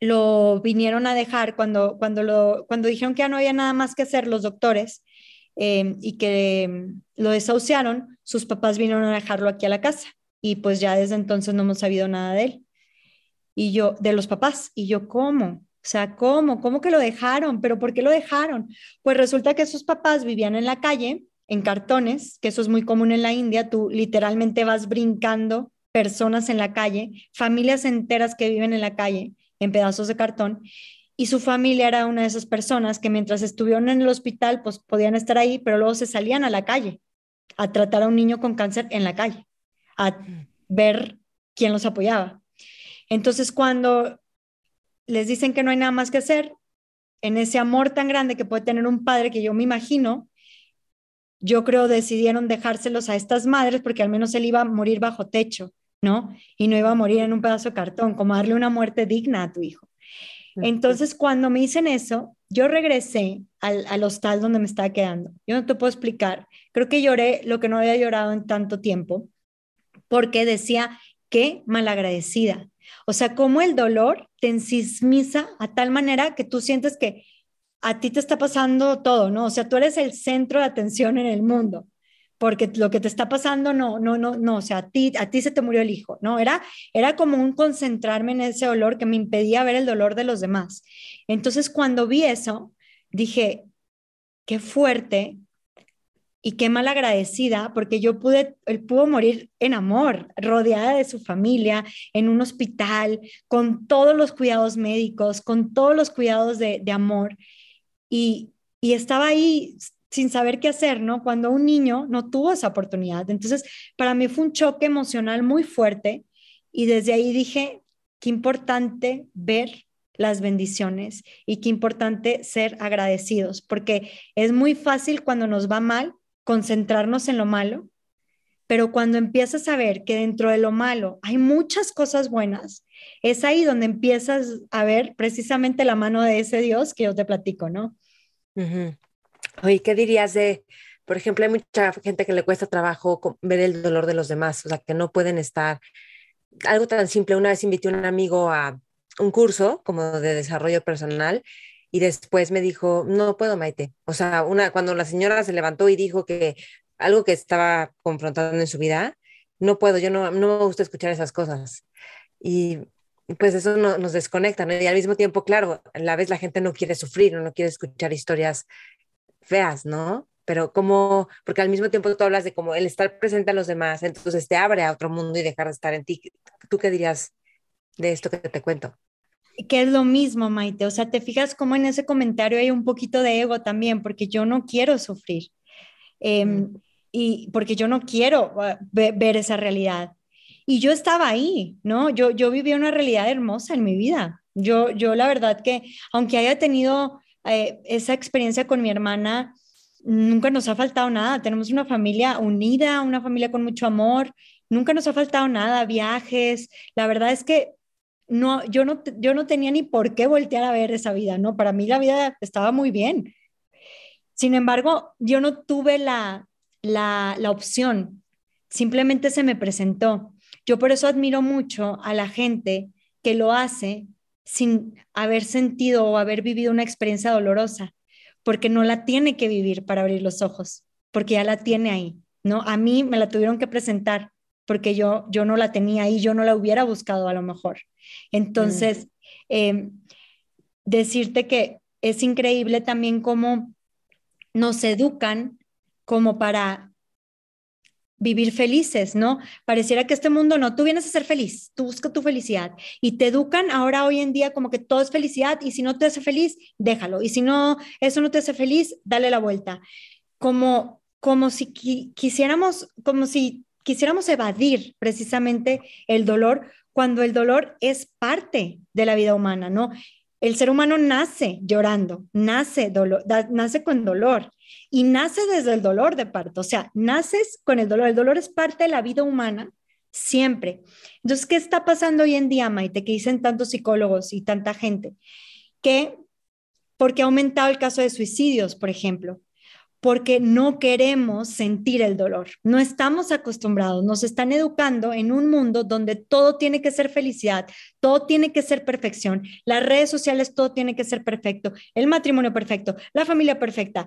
Speaker 1: lo vinieron a dejar cuando, cuando, lo, cuando dijeron que ya no había nada más que hacer los doctores em, y que em, lo desahuciaron, sus papás vinieron a dejarlo aquí a la casa y pues ya desde entonces no hemos sabido nada de él. Y yo, de los papás, y yo, ¿cómo? O sea, ¿cómo? ¿Cómo que lo dejaron? ¿Pero por qué lo dejaron? Pues resulta que sus papás vivían en la calle, en cartones, que eso es muy común en la India, tú literalmente vas brincando personas en la calle, familias enteras que viven en la calle en pedazos de cartón, y su familia era una de esas personas que mientras estuvieron en el hospital, pues podían estar ahí, pero luego se salían a la calle a tratar a un niño con cáncer en la calle, a ver quién los apoyaba. Entonces, cuando les dicen que no hay nada más que hacer, en ese amor tan grande que puede tener un padre que yo me imagino, yo creo decidieron dejárselos a estas madres porque al menos él iba a morir bajo techo ¿no? Y no iba a morir en un pedazo de cartón, como darle una muerte digna a tu hijo. Entonces, cuando me dicen eso, yo regresé al, al, hostal donde me estaba quedando. Yo no te puedo explicar. Creo que lloré lo que no había llorado en tanto tiempo, porque decía, qué malagradecida. O sea, cómo el dolor te ensismiza a tal manera que tú sientes que a ti te está pasando todo, ¿no? O sea, tú eres el centro de atención en el mundo porque lo que te está pasando no, no, no, no, o sea, a ti, a ti se te murió el hijo, ¿no? Era, era como un concentrarme en ese dolor que me impedía ver el dolor de los demás. Entonces, cuando vi eso, dije, qué fuerte y qué mal agradecida, porque yo pude, él pudo morir en amor, rodeada de su familia, en un hospital, con todos los cuidados médicos, con todos los cuidados de, de amor. Y, y estaba ahí sin saber qué hacer, ¿no? Cuando un niño no tuvo esa oportunidad. Entonces, para mí fue un choque emocional muy fuerte y desde ahí dije, qué importante ver las bendiciones y qué importante ser agradecidos, porque es muy fácil cuando nos va mal concentrarnos en lo malo, pero cuando empiezas a ver que dentro de lo malo hay muchas cosas buenas, es ahí donde empiezas a ver precisamente la mano de ese Dios que yo te platico, ¿no?
Speaker 2: Oye, ¿qué dirías de, por ejemplo, hay mucha gente que le cuesta trabajo ver el dolor de los demás, o sea, que no pueden estar, algo tan simple, una vez invité a un amigo a un curso como de desarrollo personal y después me dijo, no puedo, Maite. O sea, una, cuando la señora se levantó y dijo que algo que estaba confrontando en su vida, no puedo, yo no, no me gusta escuchar esas cosas. Y pues eso no, nos desconecta, ¿no? Y al mismo tiempo, claro, a la vez la gente no quiere sufrir, no quiere escuchar historias feas, ¿no? Pero como, porque al mismo tiempo tú hablas de como el estar presente a los demás, entonces te abre a otro mundo y dejar de estar en ti. ¿Tú qué dirías de esto que te cuento?
Speaker 1: Que es lo mismo, Maite. O sea, te fijas como en ese comentario hay un poquito de ego también, porque yo no quiero sufrir. Em, y porque yo no quiero ah, ver esa realidad. Y yo estaba ahí, ¿no? Yo, yo vivía una realidad hermosa en mi vida. Yo, yo la verdad que, aunque haya tenido eh, esa experiencia con mi hermana, nunca nos ha faltado nada. Tenemos una familia unida, una familia con mucho amor, nunca nos ha faltado nada, viajes. La verdad es que no, yo, no, yo no tenía ni por qué voltear a ver esa vida, ¿no? Para mí la vida estaba muy bien. Sin embargo, yo no tuve la, la, la opción, simplemente se me presentó. Yo por eso admiro mucho a la gente que lo hace sin haber sentido o haber vivido una experiencia dolorosa, porque no la tiene que vivir para abrir los ojos, porque ya la tiene ahí, ¿no? A mí me la tuvieron que presentar porque yo, yo no la tenía ahí, yo no la hubiera buscado a lo mejor. Entonces, em, decirte que es increíble también cómo nos educan como para vivir felices, ¿no? Pareciera que este mundo no, tú vienes a ser feliz, tú buscas tu felicidad y te educan ahora hoy en día como que todo es felicidad y si no te hace feliz, déjalo y si no, eso no te hace feliz, dale la vuelta. Como, como si quisiéramos, como si quisiéramos evadir precisamente el dolor cuando el dolor es parte de la vida humana, ¿no? El ser humano nace llorando, nace, dolor, con dolor y nace desde el dolor de parto, o sea, naces con el dolor. El dolor es parte de la vida humana siempre. Entonces, ¿qué está pasando hoy en día, Maite? Que dicen tantos psicólogos y tanta gente que, porque ha aumentado el caso de suicidios, por ejemplo, porque no queremos sentir el dolor. No estamos acostumbrados, nos están educando en un mundo donde todo tiene que ser felicidad, todo tiene que ser perfección. Las redes sociales, todo tiene que ser perfecto. El matrimonio perfecto, la familia perfecta,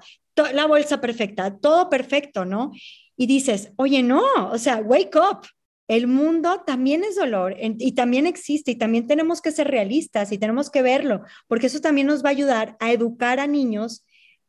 Speaker 1: la bolsa perfecta, todo perfecto, ¿no? Y dices, oye, no, o sea, wake up. El mundo también es dolor y también existe y también tenemos que ser realistas y tenemos que verlo, porque eso también nos va a ayudar a educar a niños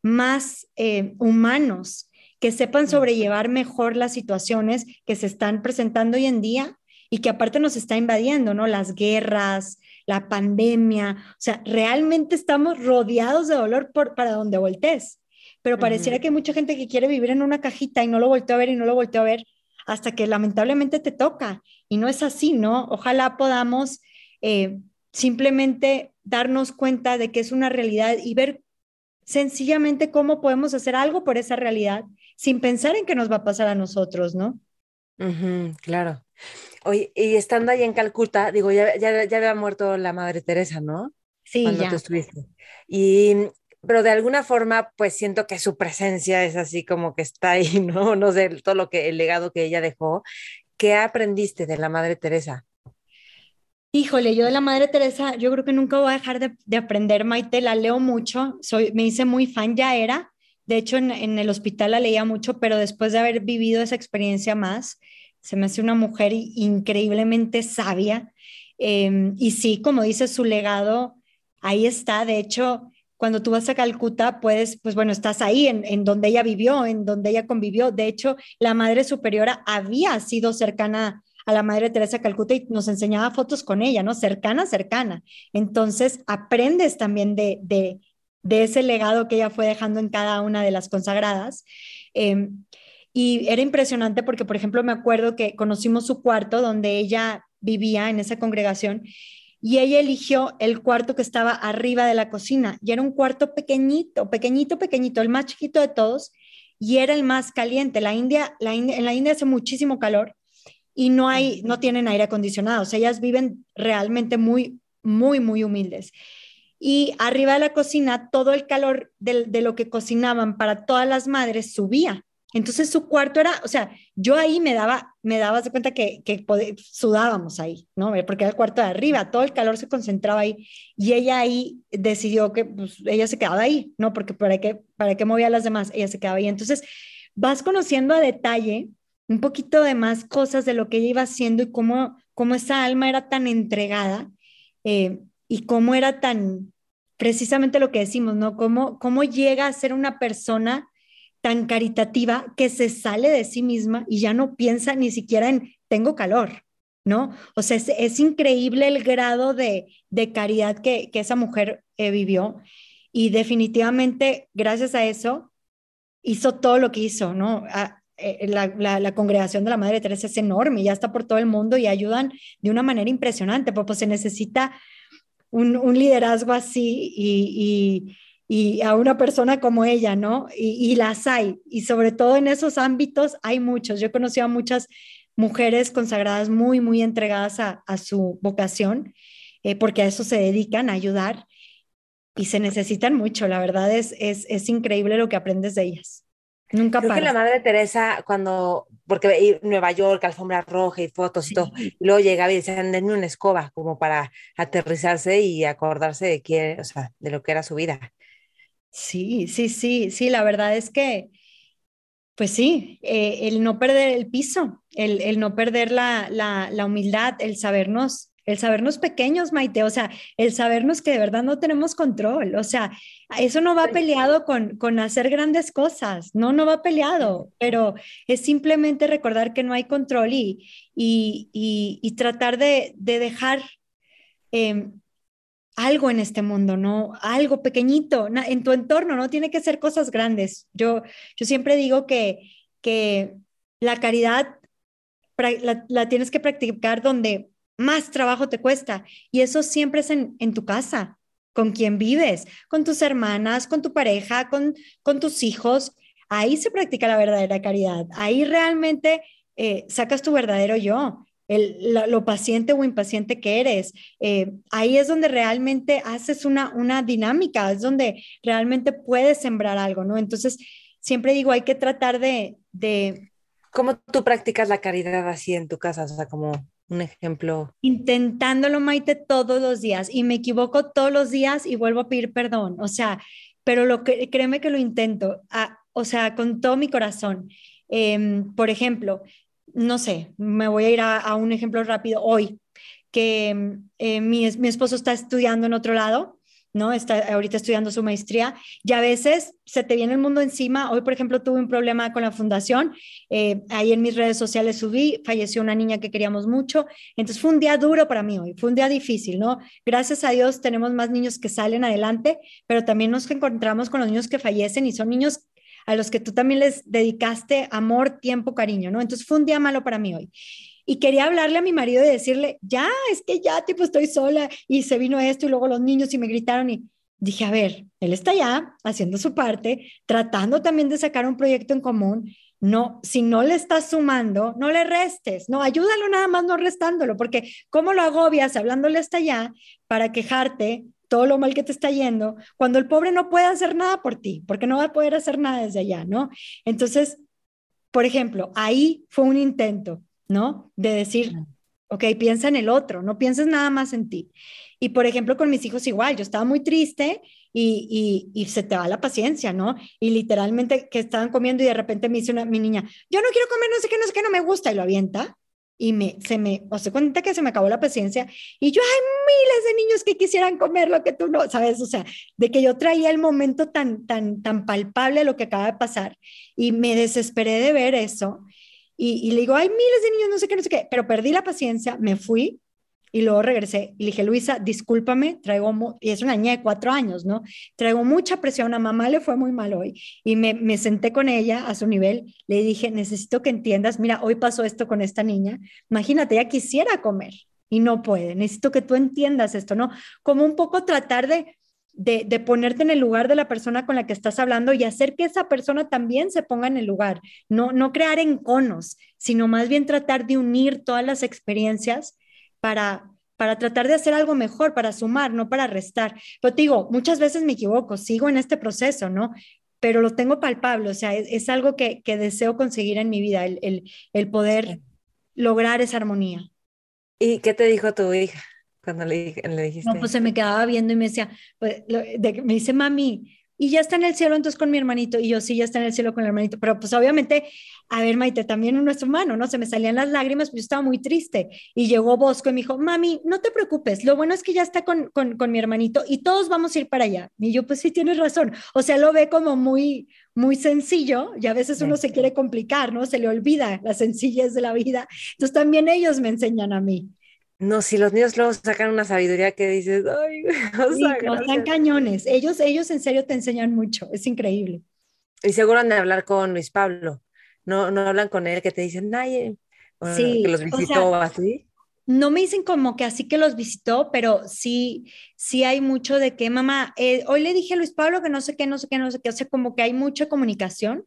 Speaker 1: más eh, humanos, que sepan sobrellevar mejor las situaciones que se están presentando hoy en día y que aparte nos está invadiendo, ¿no? Las guerras, la pandemia, o sea, realmente estamos rodeados de dolor por, para donde voltees, pero pareciera que hay mucha gente que quiere vivir en una cajita y no lo volteó a ver y no lo volteó a ver hasta que lamentablemente te toca y no es así, ¿no? Ojalá podamos eh, simplemente darnos cuenta de que es una realidad y ver sencillamente cómo podemos hacer algo por esa realidad sin pensar en qué nos va a pasar a nosotros, ¿no?
Speaker 2: claro. Oye, y estando ahí en Calcuta, digo, ya, ya, ya, había muerto la Madre Teresa, ¿no?
Speaker 1: Sí,
Speaker 2: Cuando
Speaker 1: ya.
Speaker 2: tú estuviste. Y, pero de alguna forma, pues siento que su presencia es así como que está ahí, *laughs* ¿no? No sé, todo lo que, el legado que ella dejó. ¿Qué aprendiste de la Madre Teresa?
Speaker 1: Híjole, yo de la Madre Teresa, yo creo que nunca voy a dejar de, aprender, Maite, la leo mucho, soy, me hice muy fan, ya era, de hecho en, el hospital la leía mucho, pero después de haber vivido esa experiencia más, se me hace una mujer increíblemente sabia. Em, y sí, como dice su legado, ahí está, de hecho, cuando tú vas a Calcuta, puedes, pues bueno, estás ahí en, en, donde ella vivió, en donde ella convivió. De hecho, la Madre Superiora había sido cercana a la Madre Teresa Calcuta y nos enseñaba fotos con ella, ¿no? Cercana, cercana. Entonces, aprendes también de, de, de ese legado que ella fue dejando en cada una de las consagradas. Em, y era impresionante porque, por ejemplo, me acuerdo que conocimos su cuarto donde ella vivía en esa congregación y ella eligió el cuarto que estaba arriba de la cocina y era un cuarto pequeñito, pequeñito, pequeñito, el más chiquito de todos y era el más caliente. La India, la India, en la India hace muchísimo calor y no hay, no tienen aire acondicionado. O sea, ellas viven realmente muy, muy, muy humildes. Y arriba de la cocina, todo el calor de, de lo que cocinaban para todas las madres subía. Entonces su cuarto era, o sea, yo ahí me daba, me daba de cuenta que, que sudábamos ahí, ¿no? Porque era el cuarto de arriba, todo el calor se concentraba ahí y ella ahí decidió que pues, ella se quedaba ahí, ¿no? Porque para qué, para qué movía a las demás, ella se quedaba ahí. Entonces vas conociendo a detalle un poquito de más cosas de lo que ella iba haciendo y cómo, cómo esa alma era tan entregada eh, y cómo era tan, precisamente lo que decimos, ¿no? Cómo, cómo llega a ser una persona tan caritativa que se sale de sí misma y ya no piensa ni siquiera en tengo calor, ¿no? O sea, es, increíble el grado de, de caridad que, que, esa mujer eh, vivió y definitivamente gracias a eso hizo todo lo que hizo, ¿no? Eh, la, congregación de la Madre Teresa es enorme, ya está por todo el mundo y ayudan de una manera impresionante, pues, pues se necesita un, liderazgo así y, a una persona como ella, ¿no? Y, las hay, y sobre todo en esos ámbitos hay muchos. Yo he conocido a muchas mujeres consagradas muy, muy entregadas a, su vocación, eh, porque a eso se dedican, a ayudar, y se necesitan mucho, la verdad es, es, es increíble lo que aprendes de ellas. Nunca
Speaker 2: Creo que la madre Teresa, cuando, porque Nueva York, alfombra roja y fotos y todo, y luego llegaba y decían, denme una escoba, como para aterrizarse y acordarse de quién, o sea, de lo que era su vida.
Speaker 1: Sí, sí, sí, sí, la verdad es que, pues sí, eh, el no perder el piso, el, el no perder la, la, la humildad, el sabernos el sabernos pequeños, Maite, o sea, el sabernos que de verdad no tenemos control, o sea, eso no va peleado con, con hacer grandes cosas, no, no va peleado, pero es simplemente recordar que no hay control y, y, y, tratar de, de dejar em, algo en este mundo, ¿no? Algo pequeñito en tu entorno, no tiene que ser cosas grandes. Yo, yo siempre digo que, que la caridad la, la tienes que practicar donde más trabajo te cuesta. Y eso siempre es en, tu casa, con quien vives, con tus hermanas, con tu pareja, con, con tus hijos. Ahí se practica la verdadera caridad. Ahí realmente eh, sacas tu verdadero yo. El, lo paciente o impaciente que eres. Eh, ahí es donde realmente haces una, una dinámica, es donde realmente puedes sembrar algo, ¿no? Entonces, siempre digo, hay que tratar de... de
Speaker 2: ¿Cómo tú practicas la caridad así en tu casa? O sea, como un ejemplo.
Speaker 1: Intentándolo, Maite, todos los días y me equivoco todos los días y vuelvo a pedir perdón. O sea, pero lo que, créeme que lo intento, o sea, con todo mi corazón. Em, por ejemplo, no sé, me voy a ir a, un ejemplo rápido hoy, que eh, mi, mi esposo está estudiando en otro lado ¿no? Está ahorita estudiando su maestría y a veces se te viene el mundo encima. Hoy, por ejemplo, tuve un problema con la fundación. Eh, ahí en mis redes sociales subí, falleció una niña que queríamos mucho. Entonces fue un día duro para mí hoy, fue un día difícil, ¿no? Gracias a Dios tenemos más niños que salen adelante, pero también nos encontramos con los niños que fallecen y son niños a los que tú también les dedicaste amor, tiempo, cariño, ¿no? Entonces fue un día malo para mí hoy y quería hablarle a mi marido y decirle, ya, es que ya, tipo, estoy sola y se vino esto y luego los niños y me gritaron y dije, a ver, él está ya haciendo su parte, tratando también de sacar un proyecto en común. No, si no le estás sumando, no le restes, no, ayúdalo nada más no restándolo, porque ¿cómo lo agobias hablándole hasta allá para quejarte todo lo mal que te está yendo, cuando el pobre no puede hacer nada por ti, porque no va a poder hacer nada desde allá, ¿no? Entonces, por ejemplo, ahí fue un intento. ¿No? De decir, ok, piensa en el otro, no pienses nada más en ti. Y por ejemplo, con mis hijos igual, yo estaba muy triste y, y, se te va la paciencia, ¿no? Y literalmente que estaban comiendo y de repente me dice una, mi niña, yo no quiero comer, no sé qué, no sé qué, no me gusta, y lo avienta. Y me, se me, o se cuenta que se me acabó la paciencia. Y yo, hay miles de niños que quisieran comer lo que tú no, ¿sabes? O sea, de que yo traía el momento tan, tan, tan palpable lo que acaba de pasar. Y me desesperé de ver eso. Y, le digo, hay miles de niños, no sé qué, no sé qué, pero perdí la paciencia, me fui y luego regresé y le dije, Luisa, discúlpame, traigo, y es una niña de cuatro años, ¿no? Traigo mucha presión, a mamá le fue muy mal hoy. Y me, me senté con ella a su nivel, le dije, necesito que entiendas, mira, hoy pasó esto con esta niña, imagínate, ella quisiera comer y no puede, necesito que tú entiendas esto, ¿no? Como un poco tratar de de, ponerte en el lugar de la persona con la que estás hablando y hacer que esa persona también se ponga en el lugar, no, no crear enconos, sino más bien tratar de unir todas las experiencias para, para tratar de hacer algo mejor, para sumar, no para restar. Pero te digo, muchas veces me equivoco, sigo en este proceso, ¿no? Pero lo tengo palpable, o sea, es, algo que, deseo conseguir en mi vida, el, el poder lograr esa armonía.
Speaker 2: ¿Y qué te dijo tu hija? Cuando le, le dijiste?
Speaker 1: No, pues se me quedaba viendo y me decía, pues, me dice, mami, y ya está en el cielo entonces con mi hermanito, y yo sí, ya está en el cielo con el hermanito, pero pues obviamente, a ver, Maite, también es nuestro hermano, ¿no? Se me salían las lágrimas, pues yo estaba muy triste, y llegó Bosco y me dijo, mami, no te preocupes, lo bueno es que ya está con, con, con mi hermanito y todos vamos a ir para allá. Y yo, pues sí, tienes razón, o sea, lo ve como muy, muy sencillo, y a veces uno se quiere complicar, ¿no? Se le olvida la sencillez de la vida, entonces también ellos me enseñan a mí.
Speaker 2: No, si los niños luego sacan una sabiduría que dices, ay, *laughs*
Speaker 1: o sea, están cañones. Ellos, ellos en serio te enseñan mucho, es increíble.
Speaker 2: Y seguro han de hablar con Luis Pablo. No, no hablan con él que te dicen, ay, eh", sí, que los visitó así.
Speaker 1: No me dicen como que así que los visitó, pero sí, sí hay mucho de que, mamá, eh, hoy le dije a Luis Pablo que no sé qué, no sé qué, no sé qué, o sea, como que hay mucha comunicación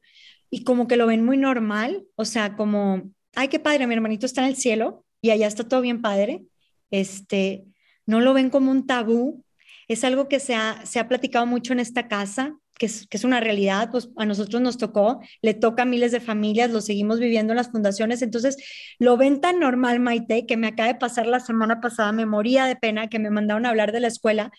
Speaker 1: y como que lo ven muy normal, o sea, como, ay, qué padre, mi hermanito está en el cielo, y allá está todo bien padre, este, no lo ven como un tabú, es algo que se ha, se ha platicado mucho en esta casa, que es, que es, una realidad, pues a nosotros nos tocó, le toca a miles de familias, lo seguimos viviendo en las fundaciones, entonces lo ven tan normal, Maite, que me acaba de pasar la semana pasada, me moría de pena que me mandaron a hablar de la escuela,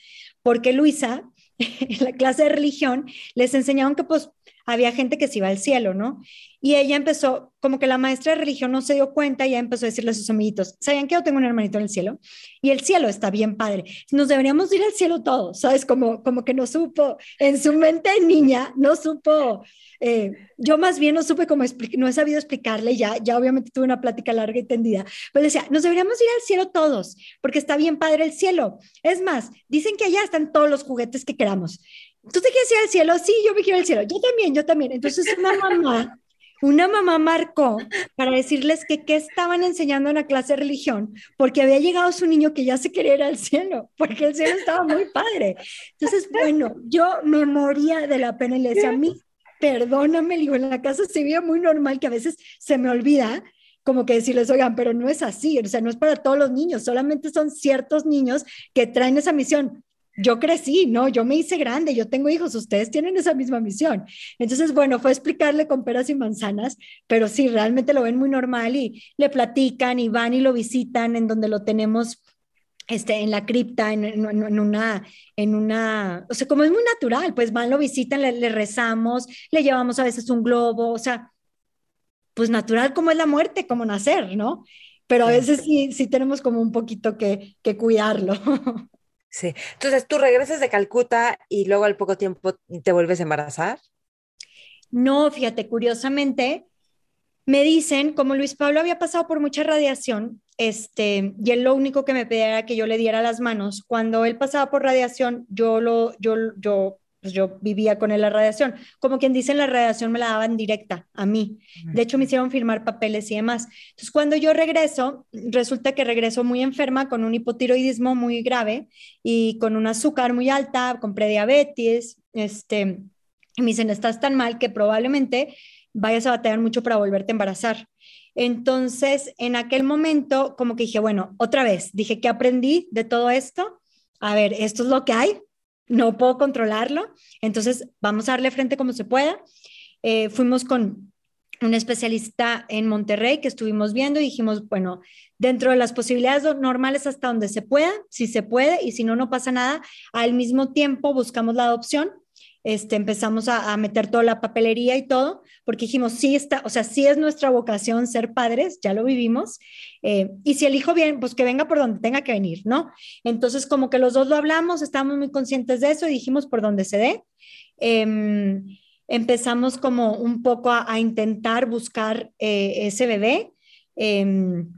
Speaker 1: porque Luisa, *laughs* en la clase de religión, les enseñaron que pues había gente que se iba al cielo, ¿no? Y ella empezó, como que la maestra de religión no se dio cuenta y ya empezó a decirle a sus amiguitos, ¿sabían que yo tengo un hermanito en el cielo? Y el cielo está bien padre. Nos deberíamos ir al cielo todos, ¿sabes? Como, como que no supo, en su mente de niña, no supo, eh, yo más bien no supe cómo, no he sabido explicarle, ya, ya obviamente tuve una plática larga y tendida, pero decía, nos deberíamos ir al cielo todos, porque está bien padre el cielo. Es más, dicen que allá están todos los juguetes que queramos. ¿Tú te quieres ir al cielo? Sí, yo me quiero al cielo. Yo también, yo también. Entonces una mamá, una mamá marcó para decirles que qué estaban enseñando en la clase de religión, porque había llegado su niño que ya se quería ir al cielo, porque el cielo estaba muy padre. Entonces, bueno, yo me moría de la pena y le decía a mí, perdóname, digo, en la casa se veía muy normal que a veces se me olvida como que decirles, oigan, pero no es así, o sea, no es para todos los niños, solamente son ciertos niños que traen esa misión yo crecí, ¿no? Yo me hice grande, yo tengo hijos, ustedes tienen esa misma misión. Entonces, bueno, fue explicarle con peras y manzanas, pero sí, realmente lo ven muy normal y le platican y van y lo visitan en donde lo tenemos este, en la cripta, en, en, una, en una, o sea, como es muy natural, pues van, lo visitan, le, le, rezamos, le llevamos a veces un globo, o sea, pues natural como es la muerte, como nacer, ¿no? Pero a veces sí, sí tenemos como un poquito que, que cuidarlo. *laughs*
Speaker 2: Sí. Entonces, ¿tú regresas de Calcuta y luego al poco tiempo te vuelves a embarazar?
Speaker 1: No, fíjate, curiosamente, me dicen, como Luis Pablo había pasado por mucha radiación, este, y él lo único que me pedía era que yo le diera las manos. Cuando él pasaba por radiación, yo lo, yo, yo pues yo vivía con él la radiación. Como quien dice, la radiación me la daban directa a mí. De hecho, me hicieron firmar papeles y demás. Entonces, cuando yo regreso, resulta que regreso muy enferma con un hipotiroidismo muy grave y con un azúcar muy alta, con prediabetes. Este, me dicen, estás tan mal que probablemente vayas a batallar mucho para volverte a embarazar. Entonces, en aquel momento, como que dije, bueno, otra vez, dije, ¿qué aprendí de todo esto? A ver, esto es lo que hay, no puedo controlarlo, entonces vamos a darle frente como se pueda. Eh, fuimos con un especialista en Monterrey que estuvimos viendo y dijimos, bueno, dentro de las posibilidades normales hasta donde se pueda, si se puede y si no, no pasa nada. Al mismo tiempo buscamos la adopción este, empezamos a, meter toda la papelería y todo, porque dijimos, sí está, o sea, sí es nuestra vocación ser padres, ya lo vivimos, eh, y si el hijo viene, pues que venga por donde tenga que venir, ¿no? Entonces, como que los dos lo hablamos, estábamos muy conscientes de eso y dijimos por donde se dé. Em, empezamos como un poco a, intentar buscar eh, ese bebé em,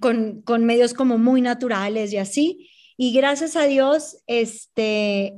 Speaker 1: con, con medios como muy naturales y así. Y gracias a Dios, este,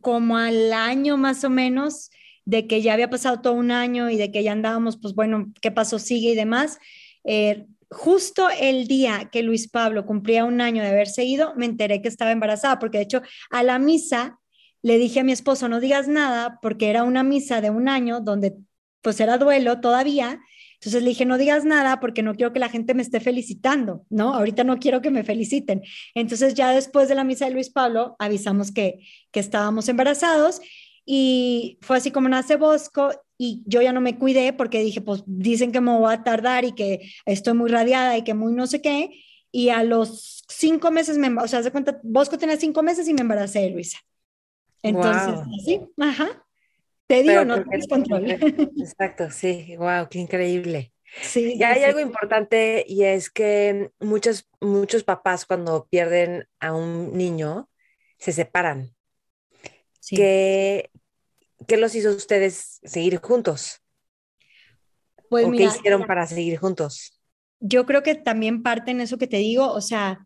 Speaker 1: como al año más o menos de que ya había pasado todo un año y de que ya andábamos, pues bueno, ¿qué pasó? Sigue y demás. Eh, justo el día que Luis Pablo cumplía un año de haber seguido, me enteré que estaba embarazada, porque de hecho a la misa le dije a mi esposo, no digas nada, porque era una misa de un año donde pues era duelo todavía, entonces le dije, no digas nada porque no quiero que la gente me esté felicitando, ¿no? Ahorita no quiero que me feliciten. Entonces ya después de la misa de Luis Pablo avisamos que, que estábamos embarazados y fue así como nace Bosco y yo ya no me cuidé porque dije, pues dicen que me voy a tardar y que estoy muy radiada y que muy no sé qué. Y a los cinco meses, me, o sea, se cuenta, Bosco tenía cinco meses y me embaracé de Luisa. Entonces, sí, ajá. Te digo, no tienes control.
Speaker 2: Exacto, sí, wow, qué increíble. Sí, y hay algo importante y es que muchos, muchos papás cuando pierden a un niño se separan. ¿Qué, ¿Qué, los hizo ustedes seguir juntos? Pues ¿O qué hicieron para seguir juntos?
Speaker 1: Yo creo que también parte en eso que te digo, o sea,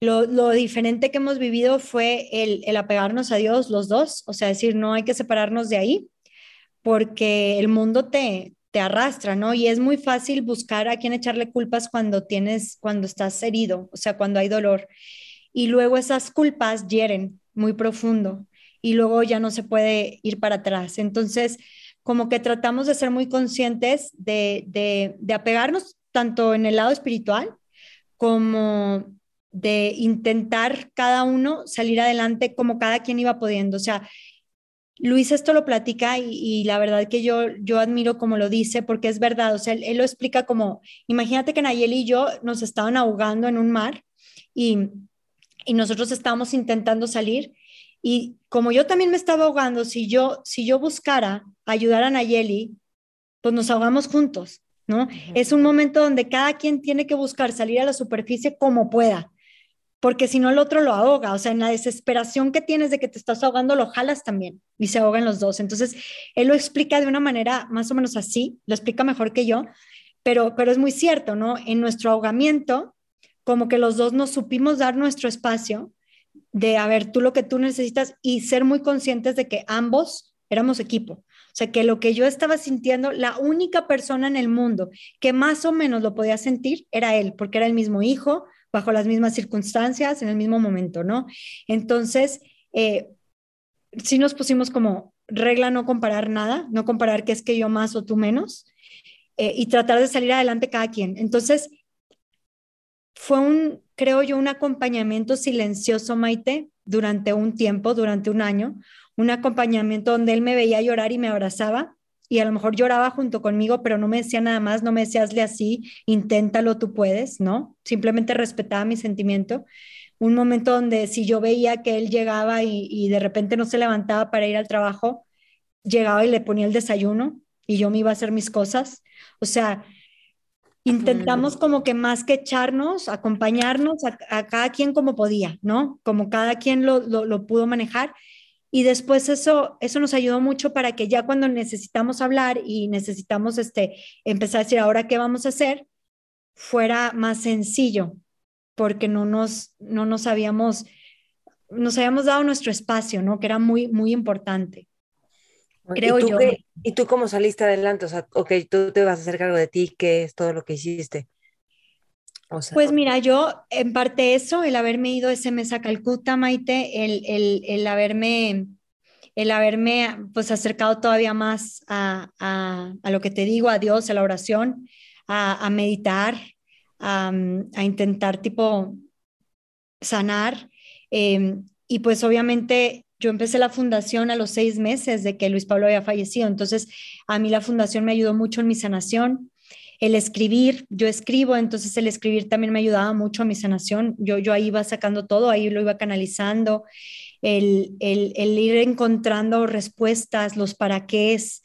Speaker 1: lo, diferente que hemos vivido fue el, el, apegarnos a Dios los dos, o sea, decir, no hay que separarnos de ahí, porque el mundo te, te arrastra, ¿no? Y es muy fácil buscar a quién echarle culpas cuando tienes, cuando estás herido, o sea, cuando hay dolor. Y luego esas culpas hieren muy profundo y luego ya no se puede ir para atrás. Entonces, como que tratamos de ser muy conscientes de, de, de apegarnos tanto en el lado espiritual como de intentar cada uno salir adelante como cada quien iba pudiendo. O sea, Luis esto lo platica y, la verdad que yo, yo admiro como lo dice porque es verdad, o sea, él, lo explica como, imagínate que Nayeli y yo nos estaban ahogando en un mar y, y nosotros estábamos intentando salir y como yo también me estaba ahogando, si yo, si yo buscara ayudar a Nayeli, pues nos ahogamos juntos, ¿no? Es un momento donde cada quien tiene que buscar salir a la superficie como pueda porque si no el otro lo ahoga, o sea, en la desesperación que tienes de que te estás ahogando, lo jalas también y se ahogan los dos. Entonces, él lo explica de una manera más o menos así, lo explica mejor que yo, pero, pero es muy cierto, ¿no? En nuestro ahogamiento, como que los dos nos supimos dar nuestro espacio de, a ver, tú lo que tú necesitas y ser muy conscientes de que ambos éramos equipo. O sea, que lo que yo estaba sintiendo, la única persona en el mundo que más o menos lo podía sentir era él, porque era el mismo hijo, bajo las mismas circunstancias, en el mismo momento, ¿no? Entonces, eh, sí nos pusimos como regla no comparar nada, no comparar qué es que yo más o tú menos, eh, y tratar de salir adelante cada quien. Entonces, fue un, creo yo, un acompañamiento silencioso, Maite, durante un tiempo, durante un año, un acompañamiento donde él me veía llorar y me abrazaba, y a lo mejor lloraba junto conmigo, pero no me decía nada más, no me decía hazle así, inténtalo, tú puedes, ¿no? Simplemente respetaba mi sentimiento. Un momento donde si yo veía que él llegaba y, de repente no se levantaba para ir al trabajo, llegaba y le ponía el desayuno y yo me iba a hacer mis cosas. O sea, intentamos como que más que echarnos, acompañarnos a, cada quien como podía, ¿no? Como cada quien lo, lo pudo manejar y después eso, eso nos ayudó mucho para que ya cuando necesitamos hablar y necesitamos este, empezar a decir ahora qué vamos a hacer, fuera más sencillo, porque no nos, no nos habíamos, nos habíamos dado nuestro espacio, ¿no? Que era muy, muy importante.
Speaker 2: Creo ¿Y yo. ¿Y tú cómo saliste adelante? O sea, ok, tú te vas a hacer cargo de ti, ¿qué es todo lo que hiciste?
Speaker 1: Pues mira, yo en parte eso, el haberme ido ese mes a Calcuta, Maite, el, el, el haberme, el haberme pues acercado todavía más a, a, a, lo que te digo, a Dios, a la oración, a, a meditar, a, intentar tipo sanar. Em, y pues obviamente yo empecé la fundación a los seis meses de que Luis Pablo había fallecido, entonces a mí la fundación me ayudó mucho en mi sanación el escribir, yo escribo, entonces el escribir también me ayudaba mucho a mi sanación, yo, yo ahí iba sacando todo, ahí lo iba canalizando, el, el, ir encontrando respuestas, los para qué es,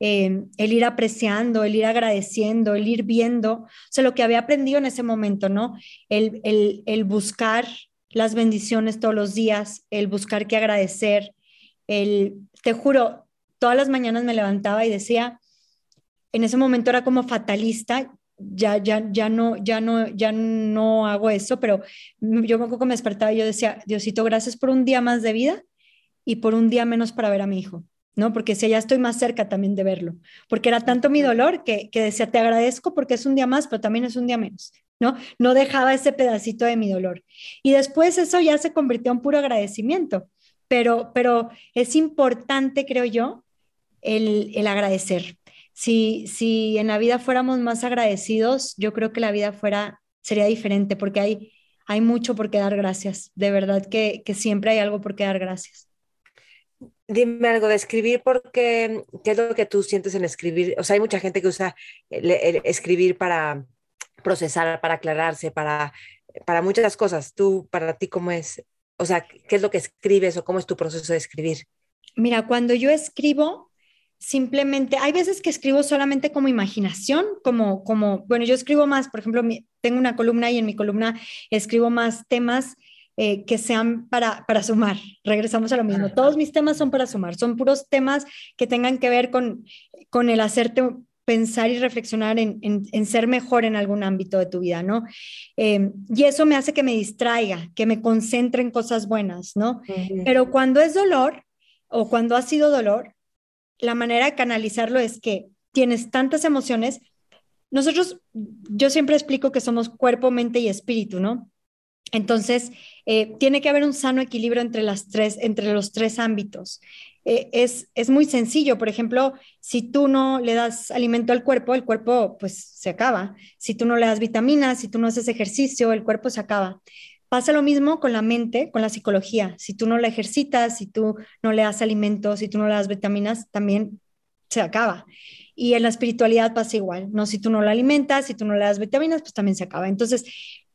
Speaker 1: eh, el ir apreciando, el ir agradeciendo, el ir viendo, o sea, lo que había aprendido en ese momento, ¿no? El, el, el buscar las bendiciones todos los días, el buscar qué agradecer, el, te juro, todas las mañanas me levantaba y decía, en ese momento era como fatalista, ya, ya, ya, no, ya, no, ya no hago eso, pero yo me acuerdo que me despertaba y yo decía, Diosito, gracias por un día más de vida y por un día menos para ver a mi hijo, ¿no? Porque si ya estoy más cerca también de verlo, porque era tanto mi dolor que, que decía, te agradezco porque es un día más, pero también es un día menos, ¿no? No dejaba ese pedacito de mi dolor. Y después eso ya se convirtió en puro agradecimiento, pero, pero es importante, creo yo, el, el agradecer, si, si en la vida fuéramos más agradecidos, yo creo que la vida fuera, sería diferente porque hay, hay mucho por qué dar gracias. De verdad que, que siempre hay algo por qué dar gracias.
Speaker 2: Dime algo de escribir, porque ¿qué es lo que tú sientes en escribir? O sea, hay mucha gente que usa el, escribir para procesar, para aclararse, para, para muchas cosas. Tú, para ti, ¿cómo es? O sea, ¿qué es lo que escribes o cómo es tu proceso de escribir?
Speaker 1: Mira, cuando yo escribo, simplemente, hay veces que escribo solamente como imaginación, como, como, bueno, yo escribo más, por ejemplo, tengo una columna y en mi columna escribo más temas eh, que sean para, para sumar. Regresamos a lo mismo. Todos mis temas son para sumar, son puros temas que tengan que ver con, con el hacerte pensar y reflexionar en, en, ser mejor en algún ámbito de tu vida, ¿no? Eh, y eso me hace que me distraiga, que me concentre en cosas buenas, ¿no? Pero cuando es dolor o cuando ha sido dolor, la manera de canalizarlo es que tienes tantas emociones. Nosotros, yo siempre explico que somos cuerpo, mente y espíritu, ¿no? Entonces, eh, tiene que haber un sano equilibrio entre, las tres, entre los tres ámbitos. Eh, es, es muy sencillo, por ejemplo, si tú no le das alimento al cuerpo, el cuerpo pues se acaba. Si tú no le das vitaminas, si tú no haces ejercicio, el cuerpo se acaba Pasa lo mismo con la mente, con la psicología. Si tú no la ejercitas, si tú no le das alimentos, si tú no le das vitaminas, también se acaba. Y en la espiritualidad pasa igual, ¿no? Si tú no la alimentas, si tú no le das vitaminas, pues también se acaba. Entonces,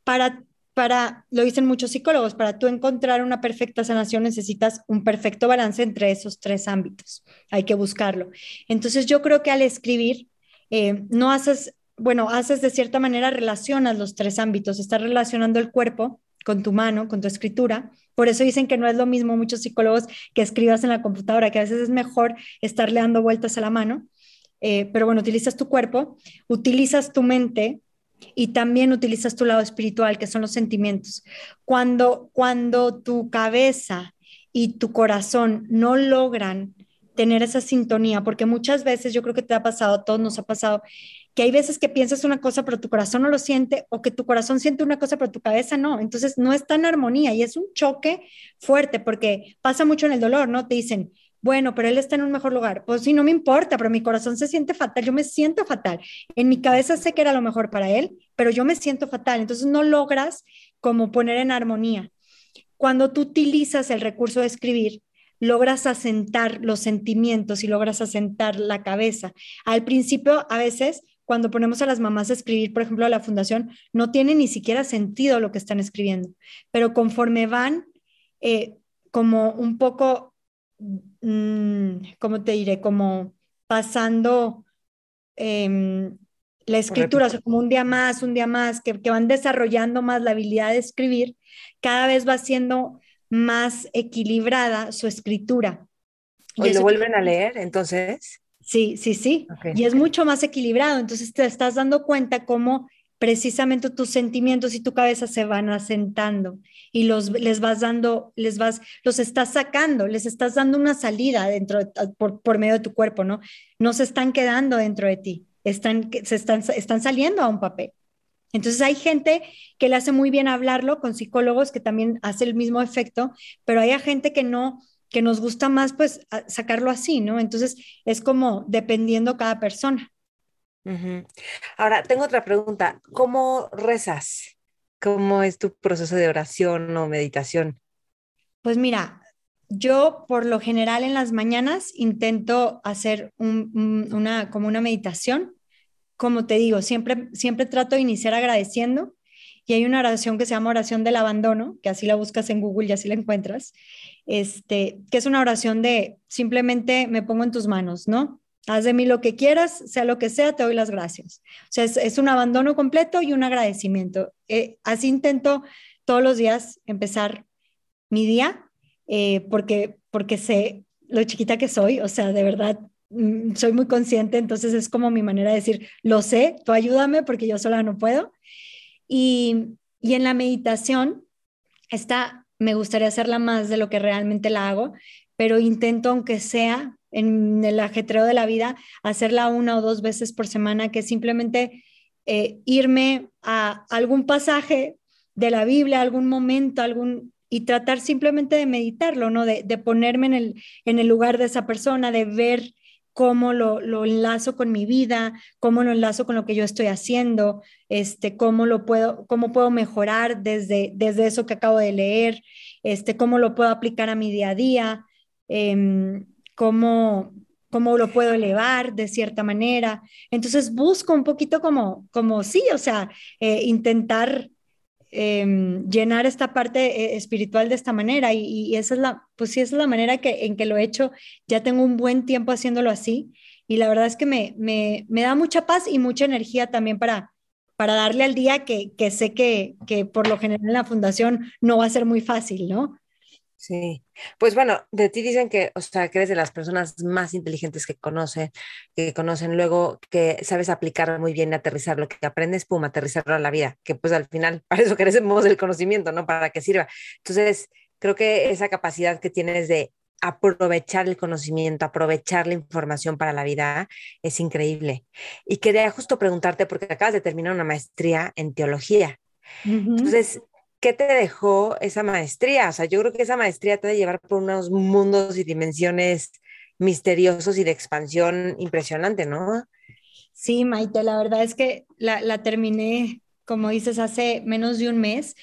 Speaker 1: para, para, lo dicen muchos psicólogos, para tú encontrar una perfecta sanación necesitas un perfecto balance entre esos tres ámbitos. Hay que buscarlo. Entonces, yo creo que al escribir, eh, no haces, bueno, haces de cierta manera, relacionas los tres ámbitos, estás relacionando el cuerpo con tu mano, con tu escritura. Por eso dicen que no es lo mismo muchos psicólogos que escribas en la computadora, que a veces es mejor estarle dando vueltas a la mano. Eh, pero bueno, utilizas tu cuerpo, utilizas tu mente y también utilizas tu lado espiritual, que son los sentimientos. Cuando, cuando tu cabeza y tu corazón no logran tener esa sintonía, porque muchas veces yo creo que te ha pasado, a todos nos ha pasado, que hay veces que piensas una cosa pero tu corazón no lo siente o que tu corazón siente una cosa pero tu cabeza no. Entonces no está en armonía y es un choque fuerte porque pasa mucho en el dolor, ¿no? Te dicen, bueno, pero él está en un mejor lugar. Pues sí, no me importa, pero mi corazón se siente fatal, yo me siento fatal. En mi cabeza sé que era lo mejor para él, pero yo me siento fatal. Entonces no logras como poner en armonía. Cuando tú utilizas el recurso de escribir, logras asentar los sentimientos y logras asentar la cabeza. Al principio, a veces, cuando ponemos a las mamás a escribir, por ejemplo, a la fundación, no tiene ni siquiera sentido lo que están escribiendo, pero conforme van eh, como un poco, mm, ¿cómo te diré? Como pasando em, la escritura, o sea, como un día más, un día más, que, que van desarrollando más la habilidad de escribir, cada vez va siendo más equilibrada su escritura.
Speaker 2: ¿Y, lo vuelven a leer entonces?
Speaker 1: Sí, sí, sí. Y es mucho más equilibrado. Entonces te estás dando cuenta cómo precisamente tus sentimientos y tu cabeza se van asentando y los les vas dando, les vas, los estás sacando, les estás dando una salida dentro por, por, medio de tu cuerpo, ¿no? No se están quedando dentro de ti, están, se están, están saliendo a un papel. Entonces hay gente que le hace muy bien hablarlo con psicólogos que también hace el mismo efecto, pero hay gente que no, que nos gusta más pues sacarlo así, ¿no? Entonces es como dependiendo cada persona.
Speaker 2: Ahora, tengo otra pregunta. ¿Cómo rezas? ¿Cómo es tu proceso de oración o meditación?
Speaker 1: Pues mira, yo por lo general en las mañanas intento hacer una, como una meditación como te digo, siempre, siempre trato de iniciar agradeciendo y hay una oración que se llama oración del abandono, que así la buscas en Google y así la encuentras, este, que es una oración de simplemente me pongo en tus manos, ¿no? Haz de mí lo que quieras, sea lo que sea, te doy las gracias. O sea, es, un abandono completo y un agradecimiento. Eh, así intento todos los días empezar mi día, eh, porque, porque sé lo chiquita que soy, o sea, de verdad Mm, soy muy consciente, entonces es como mi manera de decir, lo sé, tú ayúdame porque yo sola no puedo. Y, y en la meditación, esta me gustaría hacerla más de lo que realmente la hago, pero intento, aunque sea en el ajetreo de la vida, hacerla una o dos veces por semana, que simplemente eh, irme a algún pasaje de la Biblia, algún momento, algún y tratar simplemente de meditarlo, ¿no? De, de ponerme en el, en el lugar de esa persona, de ver cómo lo, lo, enlazo con mi vida, cómo lo enlazo con lo que yo estoy haciendo, este, cómo lo puedo, cómo puedo mejorar desde, desde eso que acabo de leer, este, cómo lo puedo aplicar a mi día a día, em, cómo, cómo lo puedo elevar de cierta manera. Entonces busco un poquito como, como sí, o sea, eh, intentar Em, llenar esta parte eh, espiritual de esta manera y, esa es la, pues sí, esa es la manera que, en que lo he hecho. Ya tengo un buen tiempo haciéndolo así y la verdad es que me, me, me da mucha paz y mucha energía también para, para darle al día que, que sé que, que por lo general en la fundación no va a ser muy fácil, ¿no?
Speaker 2: Sí, pues bueno, de ti dicen que, o sea, que eres de las personas más inteligentes que conocen, que conocen luego, que sabes aplicar muy bien, aterrizar lo que aprendes, pum, aterrizarlo a la vida, que pues al final, *laughs* para eso queremos el conocimiento, ¿no? Para que sirva. Entonces, creo que esa capacidad que tienes de aprovechar el conocimiento, aprovechar la información para la vida es increíble. Y quería justo preguntarte, porque acabas de terminar una maestría en teología. Entonces, ¿qué te dejó esa maestría? O sea, yo creo que esa maestría te debe llevar por unos mundos y dimensiones misteriosos y de expansión impresionante, ¿no?
Speaker 1: Sí, Maite, la verdad es que la, terminé, como dices, hace menos de un mes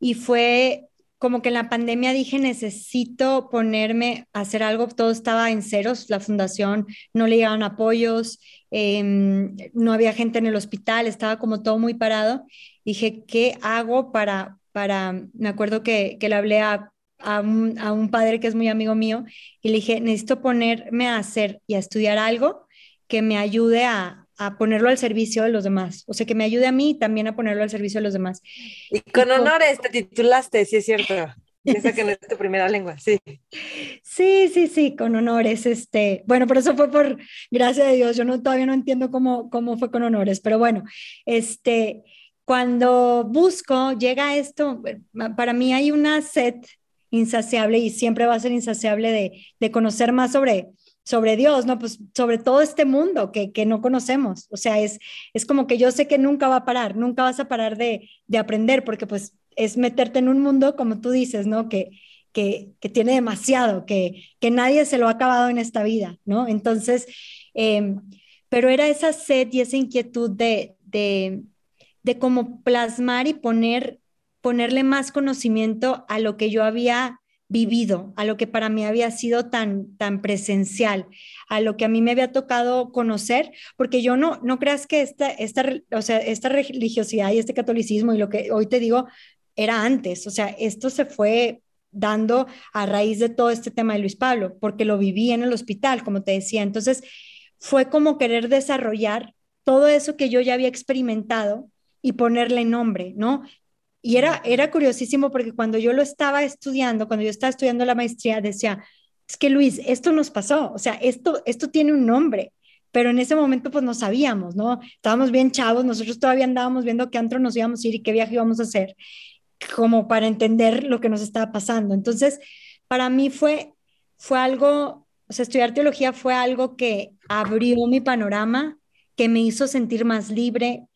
Speaker 1: y fue como que en la pandemia dije, necesito ponerme a hacer algo, todo estaba en ceros, la fundación no le llegaban apoyos, em, no había gente en el hospital, estaba como todo muy parado. Dije, ¿qué hago para, para, me acuerdo que, que le hablé a, a, un, a un padre que es muy amigo mío y le dije, necesito ponerme a hacer y a estudiar algo que me ayude a, a ponerlo al servicio de los demás. O sea, que me ayude a mí también a ponerlo al servicio de los demás.
Speaker 2: Y con honores te titulaste, sí es cierto. *laughs* Piensa que no es tu primera lengua, sí.
Speaker 1: Sí, sí, sí, con honores. Este, bueno, por eso fue por gracia de Dios. Yo no, todavía no entiendo cómo, cómo fue con honores, pero bueno, este, cuando busco, llega esto, para mí hay una sed insaciable y siempre va a ser insaciable de, de conocer más sobre, sobre Dios, ¿no? Pues sobre todo este mundo que, que, no conocemos. O sea, es, es como que yo sé que nunca va a parar, nunca vas a parar de, de aprender, porque pues es meterte en un mundo, como tú dices, ¿no? Que, que, que, tiene demasiado, que, que nadie se lo ha acabado en esta vida, ¿no? Entonces, eh, pero era esa sed y esa inquietud de, de, de cómo plasmar y poner, ponerle más conocimiento a lo que yo había vivido, a lo que para mí había sido tan, tan presencial, a lo que a mí me había tocado conocer, porque yo no, no creas que esta, esta, o sea, esta religiosidad y este catolicismo y lo que hoy te digo era antes, o sea, esto se fue dando a raíz de todo este tema de Luis Pablo, porque lo viví en el hospital, como te decía. Entonces, fue como querer desarrollar todo eso que yo ya había experimentado y ponerle nombre, ¿no? Y era, era curiosísimo porque cuando yo lo estaba estudiando, cuando yo estaba estudiando la maestría, decía, es que Luis, esto nos pasó, o sea, esto, esto tiene un nombre, pero en ese momento pues no sabíamos, ¿no? Estábamos bien chavos, nosotros todavía andábamos viendo qué antro nos íbamos a ir y qué viaje íbamos a hacer, como para entender lo que nos estaba pasando. Entonces, para mí fue, fue algo, o sea, estudiar teología fue algo que abrió mi panorama, que me hizo sentir más libre,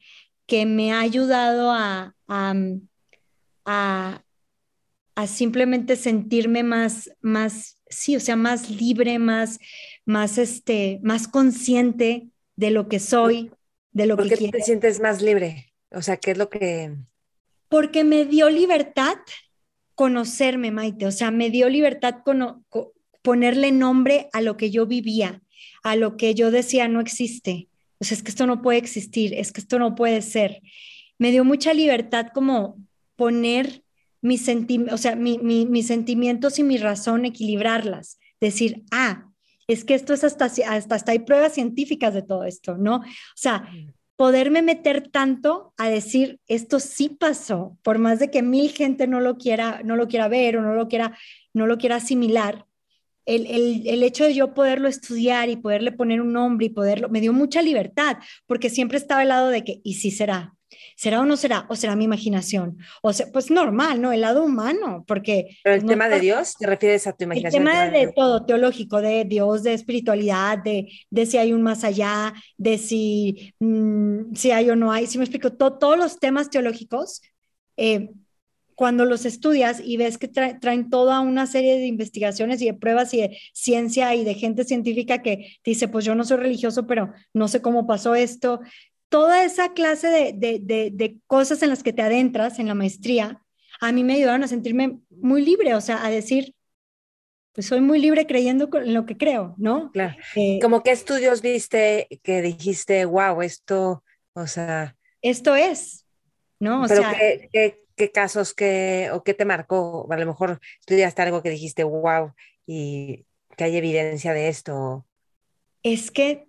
Speaker 1: que me ha ayudado a, a a, simplemente sentirme más, más, sí, o sea, más libre, más, más, este, más consciente de lo que soy, de lo
Speaker 2: ¿Por
Speaker 1: que
Speaker 2: qué te sientes más libre? O sea, ¿qué es lo que...?
Speaker 1: Porque me dio libertad conocerme, Maite, o sea, me dio libertad con, ponerle nombre a lo que yo vivía, a lo que yo decía no existe. O sea, es que esto no puede existir, es que esto no puede ser. Me dio mucha libertad como poner mis, o sea, mis sentimientos y mi razón, equilibrarlas. Decir, ah, es que esto es hasta, hasta, hasta hay pruebas científicas de todo esto, ¿no? O sea, poderme meter tanto a decir, esto sí pasó, por más de que mil gente no lo quiera, no lo quiera ver o no lo quiera, no lo quiera asimilar, el, el, el, hecho de yo poderlo estudiar y poderle poner un nombre y poderlo, me dio mucha libertad, porque siempre estaba al lado de que, ¿y si será? ¿Será o no será? ¿O será mi imaginación? O sea, pues normal, ¿no? El lado humano, porque...
Speaker 2: Pero el tema de Dios, ¿te refieres a tu imaginación?
Speaker 1: El tema, de, todo, teológico, de Dios, de espiritualidad, de, de si hay un más allá, de si, mm, si hay o no hay, si me explico, todos los temas teológicos, eh, cuando los estudias y ves que traen toda una serie de investigaciones y de pruebas y de ciencia y de gente científica que dice, pues yo no soy religioso, pero no sé cómo pasó esto, toda esa clase de, cosas en las que te adentras en la maestría, a mí me ayudaron a sentirme muy libre, o sea, a decir, pues soy muy libre creyendo en lo que creo, ¿no?
Speaker 2: Claro. Eh, ¿Cómo qué estudios viste que dijiste, wow, esto, o sea...
Speaker 1: Esto es, ¿no?
Speaker 2: O pero sea, ¿qué, qué, casos que, o qué te marcó? A lo mejor estudiaste algo que dijiste, wow, y que hay evidencia de esto.
Speaker 1: Es que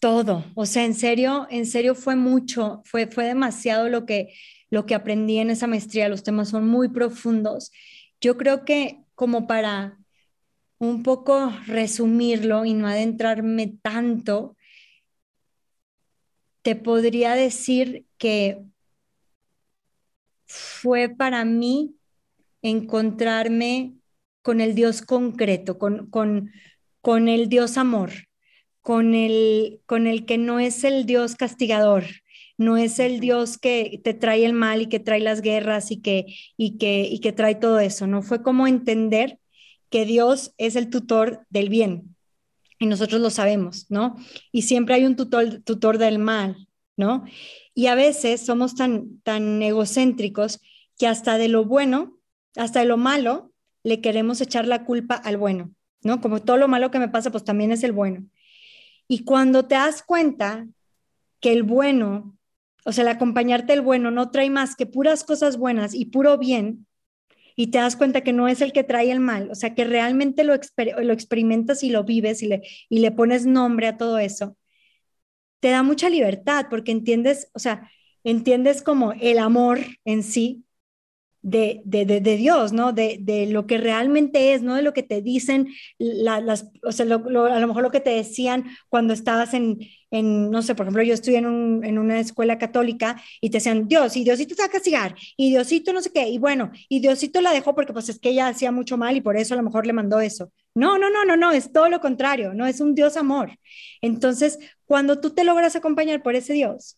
Speaker 1: todo, o sea, en serio, en serio fue mucho, fue, fue demasiado lo que, lo que aprendí en esa maestría, los temas son muy profundos. Yo creo que como para un poco resumirlo y no adentrarme tanto, te podría decir que fue para mí encontrarme con el Dios concreto, con, con, con el Dios amor, con el, con el que no es el Dios castigador, no es el Dios que te trae el mal y que trae las guerras y que, y que, y que trae todo eso, ¿no? Fue como entender que Dios es el tutor del bien y nosotros lo sabemos, ¿no? Y siempre hay un tutor, tutor del mal, ¿no? Y a veces somos tan, tan egocéntricos que hasta de lo bueno, hasta de lo malo, le queremos echar la culpa al bueno, ¿no? Como todo lo malo que me pasa, pues también es el bueno. Y cuando te das cuenta que el bueno, o sea, el acompañarte el bueno no trae más que puras cosas buenas y puro bien, y te das cuenta que no es el que trae el mal, o sea, que realmente lo, lo experimentas y lo vives y le, y le pones nombre a todo eso, te da mucha libertad porque entiendes, o sea, entiendes como el amor en sí de, de, de, Dios, ¿no? De, de, lo que realmente es, no de lo que te dicen, las, o sea, a lo mejor lo que te decían cuando estabas en, en no sé, por ejemplo, yo estuve en, un, en, una escuela católica y te decían, Dios, y Diosito te va a castigar, y Diosito no sé qué, y bueno, y Diosito la dejó porque pues es que ella hacía mucho mal y por eso a lo mejor le mandó eso. No, no, no, no, no, es todo lo contrario, no es un Dios amor. Entonces, cuando tú te logras acompañar por ese Dios,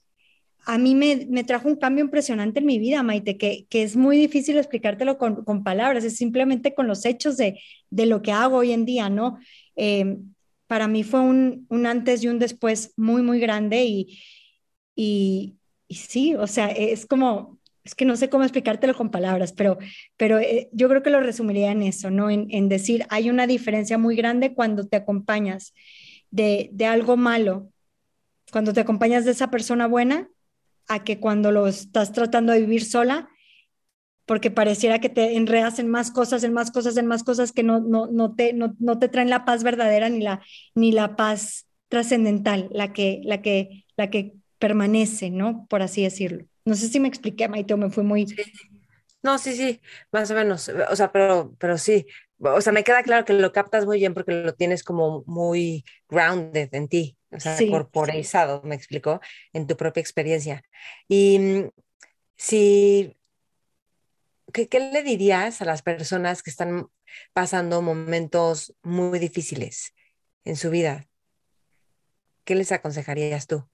Speaker 1: a mí me, me, trajo un cambio impresionante en mi vida, Maite, que, que es muy difícil explicártelo con, con, palabras, es simplemente con los hechos de, de lo que hago hoy en día, ¿no? Eh, para mí fue un, un, antes y un después muy, muy grande y, y, y, sí, o sea, es como, es que no sé cómo explicártelo con palabras, pero, pero eh, yo creo que lo resumiría en eso, ¿no? En, en, decir, hay una diferencia muy grande cuando te acompañas de, de algo malo, cuando te acompañas de esa persona buena a que cuando lo estás tratando de vivir sola, porque pareciera que te enredas en más cosas, en más cosas, en más cosas que no, no, no, te, no, no te traen la paz verdadera ni la, ni la paz trascendental, la que, la, que, la que permanece, ¿no? Por así decirlo. No sé si me expliqué, Maite, me fui muy...
Speaker 2: No, sí, sí, más o menos. O sea, pero, pero sí. O sea, me queda claro que lo captas muy bien porque lo tienes como muy grounded en ti o sea, corporizado, me explicó, en tu propia experiencia. Y mm, si, ¿qué, ¿qué, le dirías a las personas que están pasando momentos muy difíciles en su vida? ¿Qué les aconsejarías tú?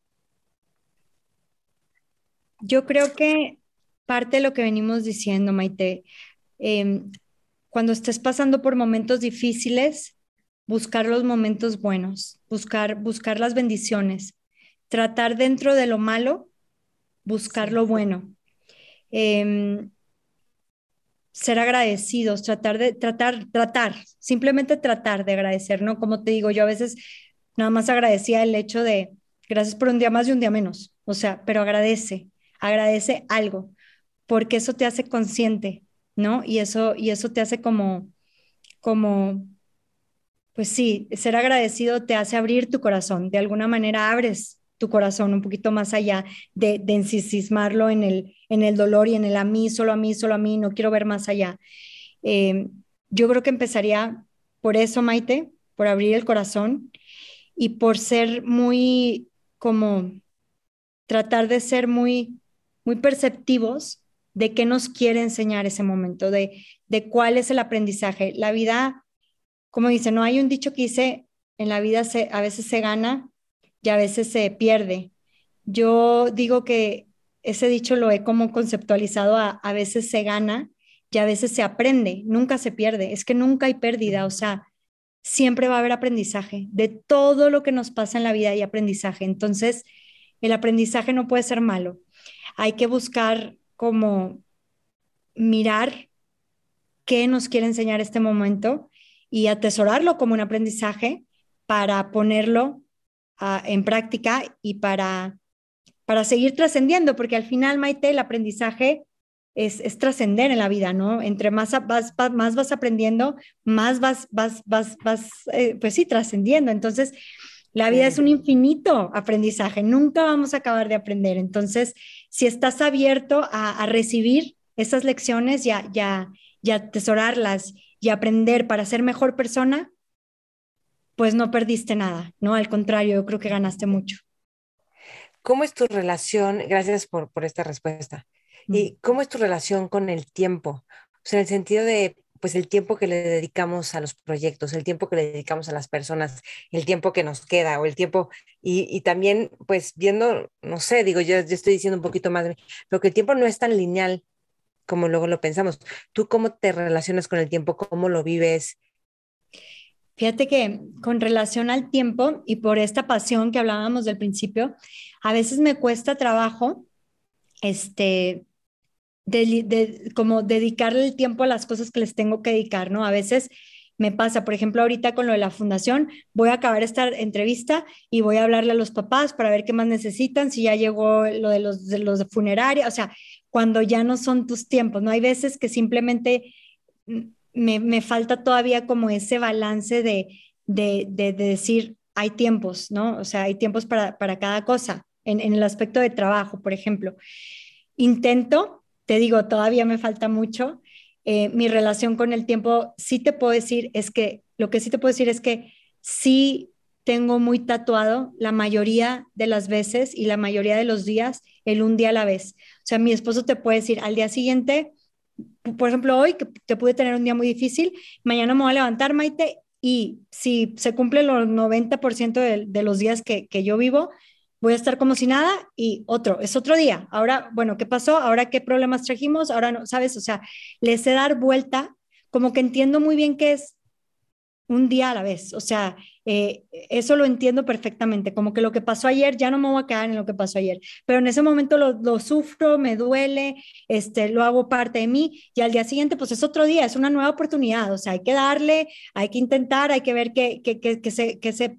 Speaker 1: Yo creo que parte de lo que venimos diciendo, Maite, eh, cuando estés pasando por momentos difíciles, buscar los momentos buenos, buscar, buscar las bendiciones, tratar dentro de lo malo, buscar lo bueno. Em, ser agradecidos, tratar de, tratar, tratar, simplemente tratar de agradecer, ¿no? Como te digo, yo a veces nada más agradecía el hecho de, gracias por un día más y un día menos, o sea, pero agradece, agradece algo, porque eso te hace consciente, ¿no? Y eso, y eso te hace como, como pues sí, ser agradecido te hace abrir tu corazón. De alguna manera abres tu corazón un poquito más allá de, de en el, en el dolor y en el a mí, solo a mí, solo a mí, no quiero ver más allá. Eh, yo creo que empezaría por eso, Maite, por abrir el corazón y por ser muy como tratar de ser muy muy perceptivos de qué nos quiere enseñar ese momento, de, de cuál es el aprendizaje. La vida como dice, no hay un dicho que dice, en la vida se, a veces se gana y a veces se pierde. Yo digo que ese dicho lo he como conceptualizado a, a veces se gana y a veces se aprende, nunca se pierde, es que nunca hay pérdida, o sea, siempre va a haber aprendizaje. De todo lo que nos pasa en la vida hay aprendizaje. Entonces, el aprendizaje no puede ser malo. Hay que buscar como mirar qué nos quiere enseñar este momento y atesorarlo como un aprendizaje para ponerlo uh, en práctica y para, para seguir trascendiendo, porque al final, Maite, el aprendizaje es, es trascender en la vida, ¿no? Entre más vas, más vas aprendiendo, más vas, vas, vas, vas eh, pues sí, trascendiendo. Entonces, la vida es un infinito aprendizaje, nunca vamos a acabar de aprender. Entonces, si estás abierto a, a recibir esas lecciones y a, ya, ya atesorarlas y aprender para ser mejor persona, pues no perdiste nada, ¿no? Al contrario, yo creo que ganaste mucho.
Speaker 2: ¿Cómo es tu relación? Gracias por, por esta respuesta. ¿Y cómo es tu relación con el tiempo? O sea, en el sentido de, pues, el tiempo que le dedicamos a los proyectos, el tiempo que le dedicamos a las personas, el tiempo que nos queda o el tiempo, y, y también, pues, viendo, no sé, digo, yo, yo estoy diciendo un poquito más, pero que el tiempo no es tan lineal como luego lo pensamos. ¿Tú cómo te relacionas con el tiempo? ¿Cómo lo vives?
Speaker 1: Fíjate que con relación al tiempo y por esta pasión que hablábamos del principio, a veces me cuesta trabajo este de, como dedicarle el tiempo a las cosas que les tengo que dedicar, ¿no? A veces me pasa, por ejemplo, ahorita con lo de la fundación, voy a acabar esta entrevista y voy a hablarle a los papás para ver qué más necesitan, si ya llegó lo de los de, los de funeraria, o sea, cuando ya no son tus tiempos, ¿no? Hay veces que simplemente me, me falta todavía como ese balance de, de, de, decir, hay tiempos, ¿no? O sea, hay tiempos para, para cada cosa, en, en el aspecto de trabajo, por ejemplo. Intento, te digo, todavía me falta mucho, eh, mi relación con el tiempo, sí te puedo decir es que, lo que sí te puedo decir es que sí tengo muy tatuado la mayoría de las veces y la mayoría de los días el un día a la vez. O sea, mi esposo te puede decir al día siguiente, por ejemplo, hoy que te pude tener un día muy difícil, mañana me voy a levantar, Maite, y si se cumple los 90% de, de, los días que, que yo vivo, voy a estar como si nada y otro, es otro día. Ahora, bueno, ¿qué pasó? Ahora, ¿qué problemas trajimos? Ahora no, ¿sabes? O sea, le sé dar vuelta, como que entiendo muy bien que es un día a la vez. O sea, eh, eso lo entiendo perfectamente, como que lo que pasó ayer ya no me voy a quedar en lo que pasó ayer, pero en ese momento lo, lo, sufro, me duele, este, lo hago parte de mí y al día siguiente pues es otro día, es una nueva oportunidad, o sea, hay que darle, hay que intentar, hay que ver qué, qué, qué, se, qué se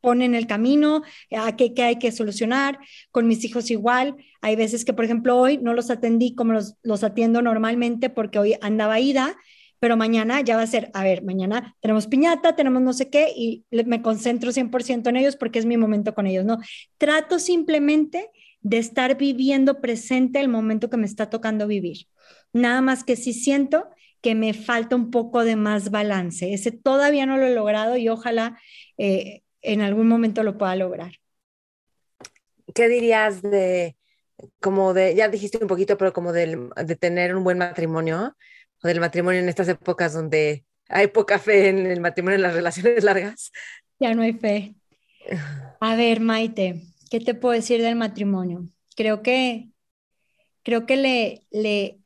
Speaker 1: pone en el camino, a qué, qué, hay que solucionar. Con mis hijos igual. Hay veces que, por ejemplo, hoy no los atendí como los, los atiendo normalmente porque hoy andaba ida, pero mañana ya va a ser, a ver, mañana tenemos piñata, tenemos no sé qué, y me concentro 100% en ellos porque es mi momento con ellos, ¿no? Trato simplemente de estar viviendo presente el momento que me está tocando vivir. Nada más que si siento que me falta un poco de más balance. Ese todavía no lo he logrado y ojalá eh, en algún momento lo pueda lograr.
Speaker 2: ¿Qué dirías de, como de, ya dijiste un poquito, pero como de, de tener un buen matrimonio, o del matrimonio en estas épocas donde hay poca fe en el matrimonio, en las relaciones largas?
Speaker 1: Ya no hay fe. *sighs* A ver, Maite, ¿qué te puedo decir del matrimonio? Creo que, creo que le, le,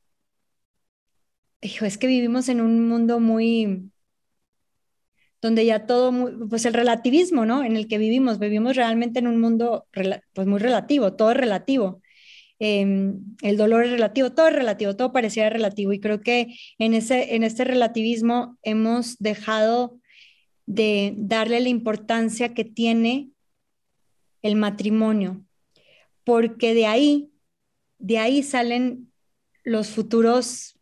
Speaker 1: hijo, es que vivimos en un mundo muy, donde ya todo, pues el relativismo, ¿no? En el que vivimos, vivimos realmente en un mundo pues muy relativo, todo es relativo. Em, el dolor es relativo, todo es relativo, todo parecía relativo y creo que en, ese, en este relativismo hemos dejado de darle la importancia que tiene el matrimonio, porque de ahí, de ahí salen los futuros,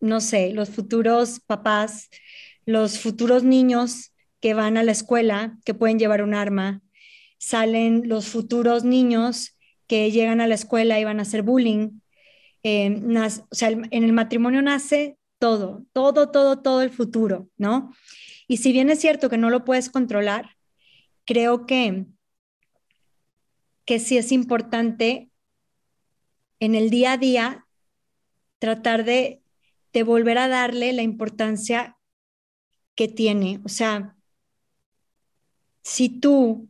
Speaker 1: no sé, los futuros papás, los futuros niños que van a la escuela, que pueden llevar un arma, salen los futuros niños que llegan a la escuela y van a hacer bullying. Eh, o sea, en el matrimonio nace todo, todo, todo, todo el futuro, ¿no? Y si bien es cierto que no lo puedes controlar, creo que, que sí es importante en el día a día tratar de, de volver a darle la importancia que tiene. O sea, si tú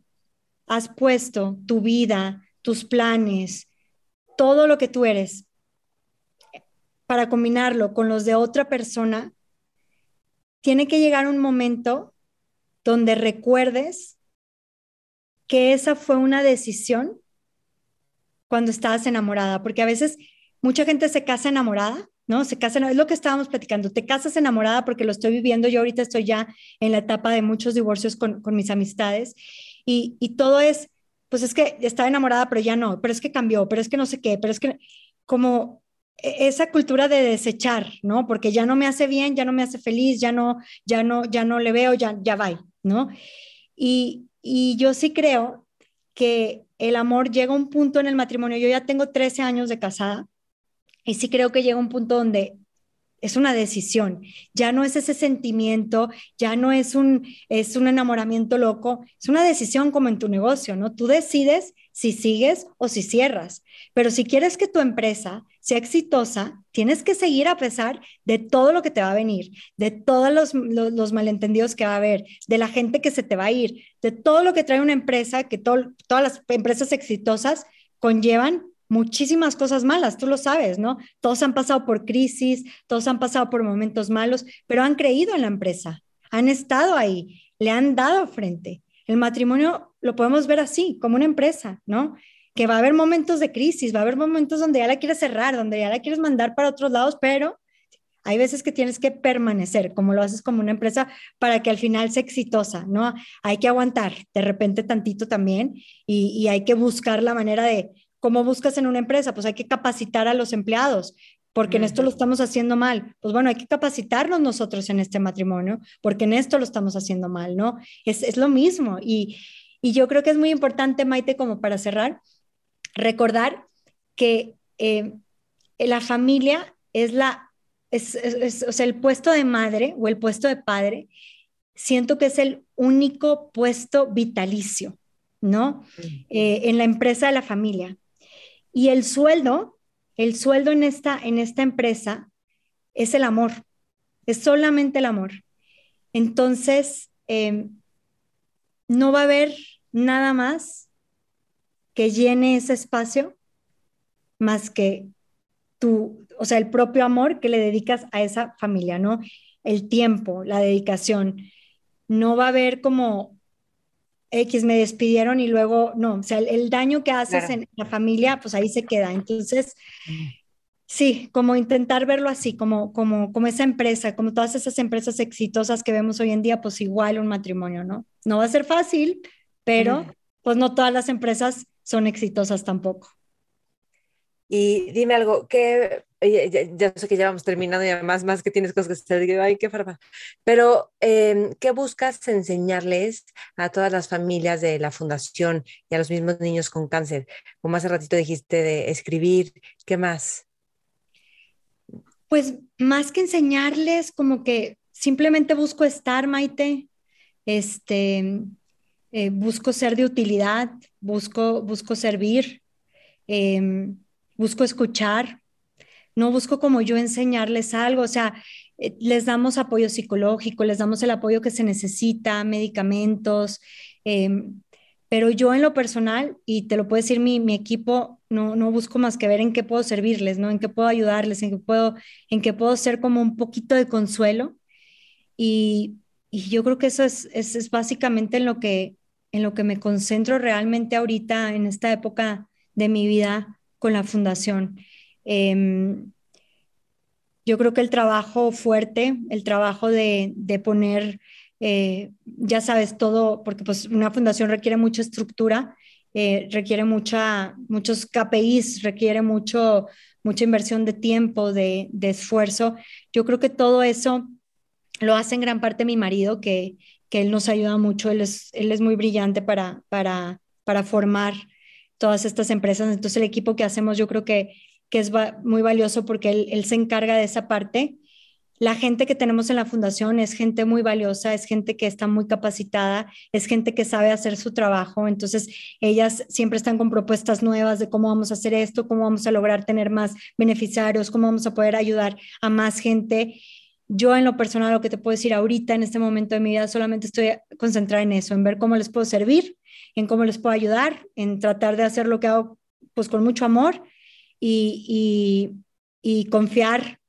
Speaker 1: has puesto tu vida, tus planes, todo lo que tú eres, para combinarlo con los de otra persona, tiene que llegar un momento donde recuerdes que esa fue una decisión cuando estabas enamorada, porque a veces mucha gente se casa enamorada ¿no? Se casan, es lo que estábamos platicando, te casas enamorada porque lo estoy viviendo, yo ahorita estoy ya en la etapa de muchos divorcios con, con mis amistades y, y, todo es, pues es que estaba enamorada, pero ya no, pero es que cambió, pero es que no sé qué, pero es que como e, esa cultura de desechar, ¿no? Porque ya no me hace bien, ya no me hace feliz, ya no, ya no, ya no le veo, ya, ya va, ¿no? Y, y yo sí creo que el amor llega a un punto en el matrimonio, yo ya tengo 13 años de casada, y sí creo que llega un punto donde es una decisión, ya no es ese sentimiento, ya no es un, es un enamoramiento loco, es una decisión como en tu negocio, ¿no? Tú decides si sigues o si cierras, pero si quieres que tu empresa sea exitosa, tienes que seguir a pesar de todo lo que te va a venir, de todos los, los, los malentendidos que va a haber, de la gente que se te va a ir, de todo lo que trae una empresa, que todas las empresas exitosas conllevan muchísimas cosas malas, tú lo sabes, ¿no? Todos han pasado por crisis, todos han pasado por momentos malos, pero han creído en la empresa, han estado ahí, le han dado frente. El matrimonio lo podemos ver así, como una empresa, ¿no? que va a haber momentos de crisis, va a haber momentos donde ya la quieres cerrar, donde ya la quieres mandar para otros lados, pero hay veces que tienes que permanecer, como lo haces como una empresa, para que al final sea exitosa, ¿no? Hay que aguantar de repente tantito también y, hay que buscar la manera de, ¿cómo buscas en una empresa? Pues hay que capacitar a los empleados, porque en esto lo estamos haciendo mal. Pues bueno, hay que capacitarnos nosotros en este matrimonio, porque en esto lo estamos haciendo mal, ¿no? Es, es lo mismo. Y, y, yo creo que es muy importante, Maite, como para cerrar, recordar que eh, la familia es la es, o sea, el puesto de madre o el puesto de padre, siento que es el único puesto vitalicio, ¿no? Eh, en la empresa de la familia. Y el sueldo, el sueldo en esta, en esta empresa es el amor, es solamente el amor. Entonces, em, no va a haber nada más que llene ese espacio más que tu, o sea, el propio amor que le dedicas a esa familia, ¿no? El tiempo, la dedicación. No va a haber como X me despidieron y luego, no, o sea, el, daño que haces en la familia, pues ahí se queda. Entonces, sí, como intentar verlo así, como, como, como esa empresa, como todas esas empresas exitosas que vemos hoy en día, pues igual un matrimonio, ¿no? No va a ser fácil, pero pues no todas las empresas son exitosas tampoco.
Speaker 2: Y dime algo, que ya, sé que ya vamos terminando y además más que tienes cosas que hacer, ay, qué farma. Pero, em, ¿qué buscas enseñarles a todas las familias de la fundación y a los mismos niños con cáncer? Como hace ratito dijiste de escribir, ¿qué más?
Speaker 1: Pues más que enseñarles, como que simplemente busco estar, Maite, este, eh, busco ser de utilidad, busco, busco servir. Eh, busco escuchar, no busco como yo enseñarles algo, o sea, eh, les damos apoyo psicológico, les damos el apoyo que se necesita, medicamentos, em, pero yo en lo personal, y te lo puedo decir mi, mi equipo, no, no busco más que ver en qué puedo servirles, ¿no? En qué puedo ayudarles, en qué puedo, en qué puedo ser como un poquito de consuelo. Y, y yo creo que eso es, es, es, básicamente en lo, que, en lo que me concentro realmente ahorita, en esta época de mi vida, con la fundación. Em, yo creo que el trabajo fuerte, el trabajo de, poner, eh, ya sabes, todo, porque pues una fundación requiere mucha estructura, eh, requiere mucha, muchos KPIs, requiere mucho, mucha inversión de tiempo, de, esfuerzo. Yo creo que todo eso lo hace en gran parte mi marido, que, que él nos ayuda mucho, él es, él es muy brillante para, para, para formar todas estas empresas. Entonces el equipo que hacemos yo creo que, que es muy valioso porque él, él, se encarga de esa parte. La gente que tenemos en la fundación es gente muy valiosa, es gente que está muy capacitada, es gente que sabe hacer su trabajo. Entonces, ellas siempre están con propuestas nuevas de cómo vamos a hacer esto, cómo vamos a lograr tener más beneficiarios, cómo vamos a poder ayudar a más gente. Yo en lo personal, lo que te puedo decir ahorita, en este momento de mi vida, solamente estoy concentrada en eso, en ver cómo les puedo servir en cómo les puedo ayudar, en tratar de hacer lo que hago pues con mucho amor y, y, confiar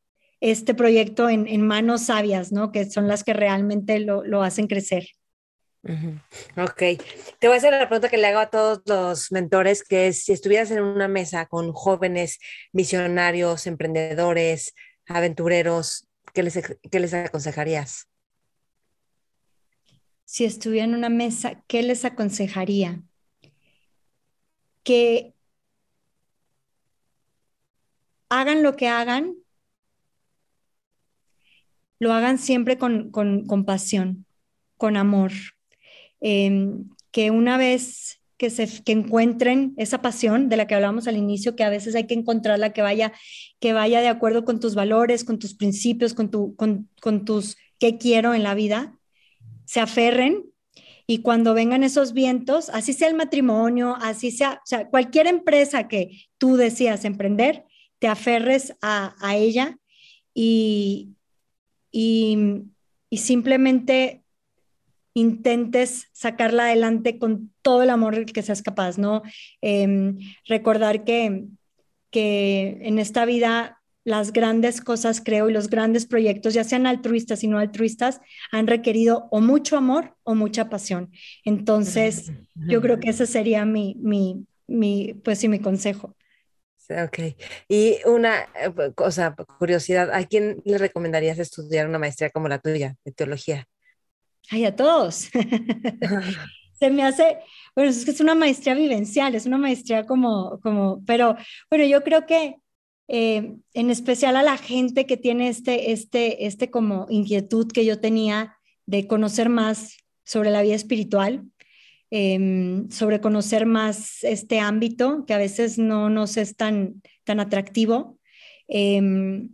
Speaker 1: este proyecto en, en, manos sabias, ¿no? Que son las que realmente lo, lo hacen crecer.
Speaker 2: Ok, te voy a hacer la pregunta que le hago a todos los mentores, que es si estuvieras en una mesa con jóvenes visionarios, emprendedores, aventureros, ¿qué les, qué les aconsejarías?
Speaker 1: si estuviera en una mesa, ¿qué les aconsejaría? Que hagan lo que hagan, lo hagan siempre con, con, pasión, con amor. Em, que una vez que, se, que encuentren esa pasión de la que hablábamos al inicio, que a veces hay que encontrarla que vaya, que vaya de acuerdo con tus valores, con tus principios, con, tu, con, con tus qué quiero en la vida, se aferren y cuando vengan esos vientos, así sea el matrimonio, así sea, cualquier empresa que tú decías emprender, te aferres a, ella y, y, simplemente intentes sacarla adelante con todo el amor que seas capaz, ¿no? Em, recordar que, que en esta vida las grandes cosas, creo, y los grandes proyectos, ya sean altruistas y no altruistas, han requerido o mucho amor o mucha pasión. Entonces, yo creo que esa sería mi, mi, mi, pues sí, mi consejo.
Speaker 2: Ok. Y una cosa, curiosidad, ¿a quién le recomendarías estudiar una maestría como la tuya de teología?
Speaker 1: Ay, a todos. *laughs* *laughs* Se me hace, bueno, es que es una maestría vivencial, es una maestría como, como, pero bueno, yo creo que eh, en especial a la gente que tiene este, este, este como inquietud que yo tenía de conocer más sobre la vida espiritual, em, sobre conocer más este ámbito que a veces no nos es tan, tan atractivo. Em,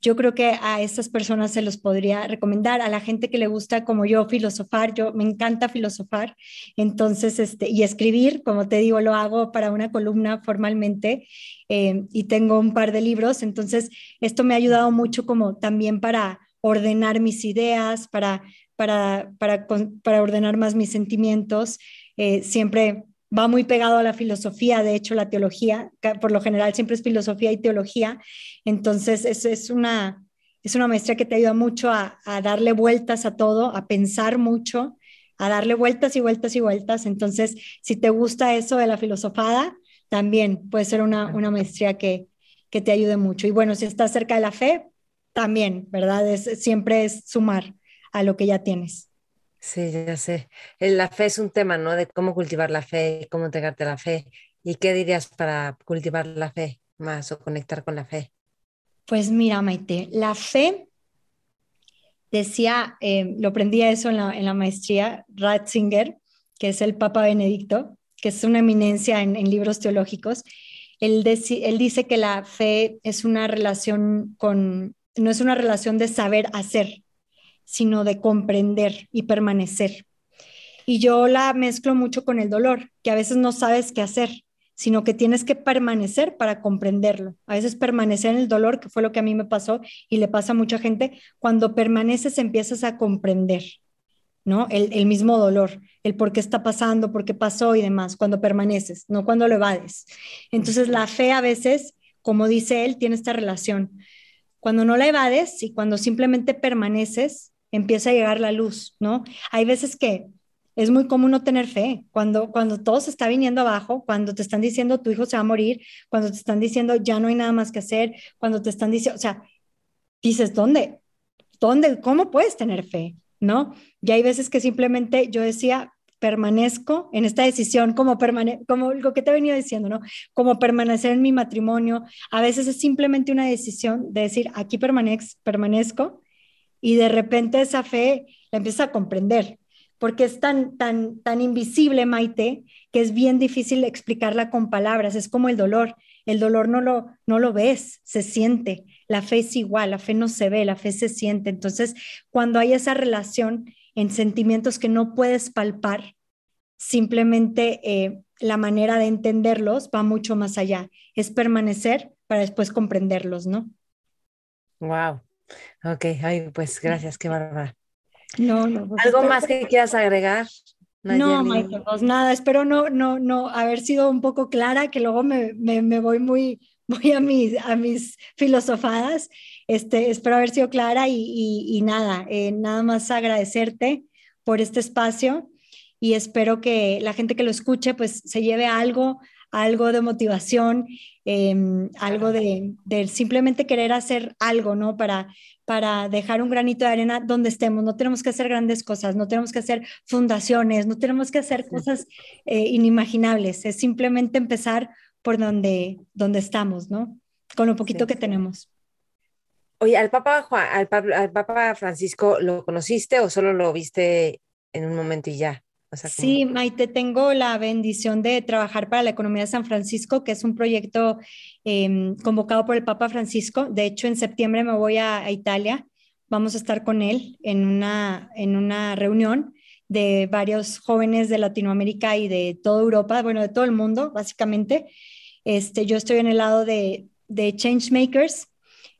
Speaker 1: yo creo que a estas personas se los podría recomendar, a la gente que le gusta como yo filosofar, yo me encanta filosofar, entonces, este, y escribir, como te digo, lo hago para una columna formalmente eh, y tengo un par de libros, entonces esto me ha ayudado mucho como también para ordenar mis ideas, para, para, para, para ordenar más mis sentimientos, eh, siempre va muy pegado a la filosofía, de hecho la teología, por lo general siempre es filosofía y teología, entonces es, es una, es una maestría que te ayuda mucho a, darle vueltas a todo, a pensar mucho, a darle vueltas y vueltas y vueltas, entonces si te gusta eso de la filosofada, también puede ser una, una maestría que, que te ayude mucho. Y bueno, si estás cerca de la fe, también, ¿verdad? Es, siempre es sumar a lo que ya tienes.
Speaker 2: Sí, ya sé. La fe es un tema, ¿no? De cómo cultivar la fe, cómo entregarte la fe. ¿Y qué dirías para cultivar la fe más o conectar con la fe?
Speaker 1: Pues mira, Maite, la fe, decía, eh, lo aprendí eso en la, maestría, Ratzinger, que es el Papa Benedicto, que es una eminencia en, libros teológicos. Él, él dice que la fe es una relación con, no es una relación de saber hacer, sino de comprender y permanecer. Y yo la mezclo mucho con el dolor, que a veces no sabes qué hacer, sino que tienes que permanecer para comprenderlo. A veces permanecer en el dolor, que fue lo que a mí me pasó y le pasa a mucha gente, cuando permaneces empiezas a comprender, ¿no? El, mismo dolor, el por qué está pasando, por qué pasó y demás, cuando permaneces, no cuando lo evades. Entonces la fe a veces, como dice él, tiene esta relación. Cuando no la evades y cuando simplemente permaneces, empieza a llegar la luz, ¿no? Hay veces que es muy común no tener fe, cuando, cuando todo se está viniendo abajo, cuando te están diciendo tu hijo se va a morir, cuando te están diciendo ya no hay nada más que hacer, cuando te están diciendo, o sea, dices, ¿dónde? ¿Dónde? ¿Cómo puedes tener fe? ¿No? Y hay veces que simplemente yo decía, permanezco en esta decisión, como, permane como lo que te he venido diciendo, ¿no? Como permanecer en mi matrimonio. A veces es simplemente una decisión de decir, aquí permanezco y de repente esa fe la empieza a comprender, porque es tan, tan, tan invisible, Maite, que es bien difícil explicarla con palabras, es como el dolor, el dolor no lo, no lo ves, se siente, la fe es igual, la fe no se ve, la fe se siente, entonces cuando hay esa relación en sentimientos que no puedes palpar, simplemente eh, la manera de entenderlos va mucho más allá, es permanecer para después comprenderlos, ¿no?
Speaker 2: Wow, Ok, ay, pues gracias, qué bárbara.
Speaker 1: No, no.
Speaker 2: Pues, ¿Algo más que quieras agregar?
Speaker 1: No, Michael, pues nada, espero no, no, no haber sido un poco clara, que luego me, me, voy muy, *laughs* muy a mis, a mis filosofadas. Este, espero haber sido clara y, y, nada, eh, nada más agradecerte por este espacio y espero que la gente que lo escuche pues se lleve algo, algo de motivación, em, algo de, de, simplemente querer hacer algo, ¿no? Para, para dejar un granito de arena donde estemos. No tenemos que hacer grandes cosas, no tenemos que hacer fundaciones, no tenemos que hacer cosas eh, inimaginables. Es simplemente empezar por donde, donde estamos, ¿no? Con lo poquito que tenemos.
Speaker 2: Oye, ¿al Papa, Juan, al, al Papa Francisco lo conociste o solo lo viste en un momento y ya?
Speaker 1: Sí, Maite, tengo la bendición de trabajar para la economía de San Francisco, que es un proyecto em, convocado por el Papa Francisco. De hecho, en septiembre me voy a, Italia. Vamos a estar con él en una, en una reunión de varios jóvenes de Latinoamérica y de toda Europa, bueno, de todo el mundo, básicamente. Este, yo estoy en el lado de, de Changemakers,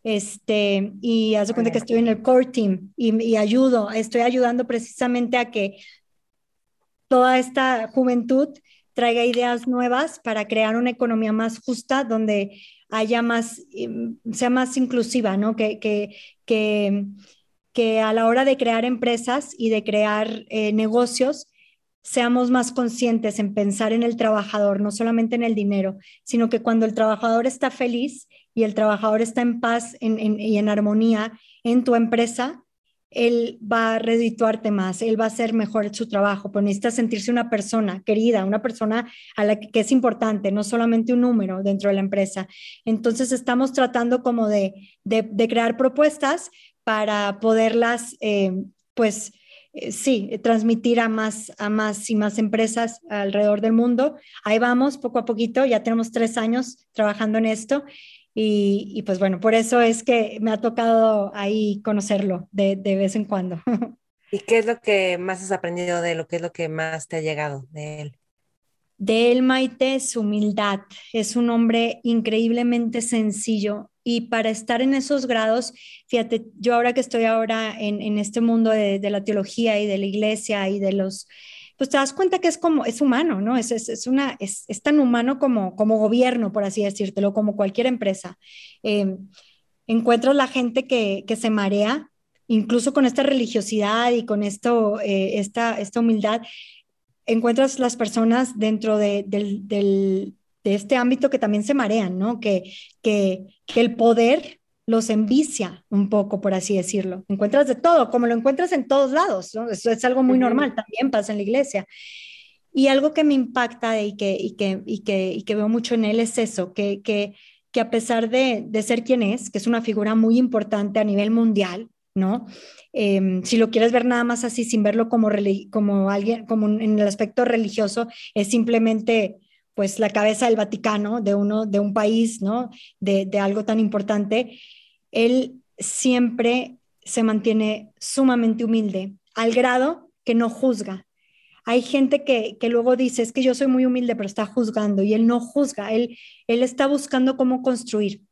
Speaker 1: este, y haz de cuenta que estoy en el core team y, y, ayudo, estoy ayudando precisamente a que toda esta juventud traiga ideas nuevas para crear una economía más justa donde haya más, em, sea más inclusiva, ¿no? Que, que, que, que a la hora de crear empresas y de crear eh, negocios seamos más conscientes en pensar en el trabajador, no solamente en el dinero, sino que cuando el trabajador está feliz y el trabajador está en paz y en armonía en tu empresa, él va a redituarte más, él va a hacer mejor su trabajo, pero necesita sentirse una persona querida, una persona a la que, es importante, no solamente un número dentro de la empresa. Entonces estamos tratando como de, crear propuestas para poderlas, eh, pues, eh, sí, transmitir a más, a más y más empresas alrededor del mundo. Ahí vamos, poco a poquito, ya tenemos tres años trabajando en esto y, pues bueno, por eso es que me ha tocado ahí conocerlo de, de, vez en cuando. *laughs*
Speaker 2: ¿Y qué es lo que más has aprendido de lo que es lo que más te ha llegado de él?
Speaker 1: De él, Maite, su humildad. Es un hombre increíblemente sencillo y para estar en esos grados, fíjate, yo ahora que estoy ahora en, en este mundo de, de, la teología y de la iglesia y de los pues te das cuenta que es como, es humano, ¿no? Es, es, una, es, tan humano como, como gobierno, por así decírtelo, como cualquier empresa. Em, encuentras la gente que, que, se marea, incluso con esta religiosidad y con esto, eh, esta, esta humildad, encuentras las personas dentro de, del, del, de este ámbito que también se marean, ¿no? Que, que, que el poder los envicia un poco, por así decirlo. Encuentras de todo, como lo encuentras en todos lados, ¿no? Eso es algo muy normal, también pasa en la iglesia. Y algo que me impacta y que, y que, y que, y que veo mucho en él es eso, que, que, que a pesar de, de, ser quien es, que es una figura muy importante a nivel mundial, ¿no? Em, si lo quieres ver nada más así, sin verlo como, como alguien, como en el aspecto religioso, es simplemente pues la cabeza del Vaticano, de uno, de un país, ¿no? De, de algo tan importante, él siempre se mantiene sumamente humilde, al grado que no juzga. Hay gente que, que, luego dice, es que yo soy muy humilde, pero está juzgando, y él no juzga, él, él está buscando cómo construir.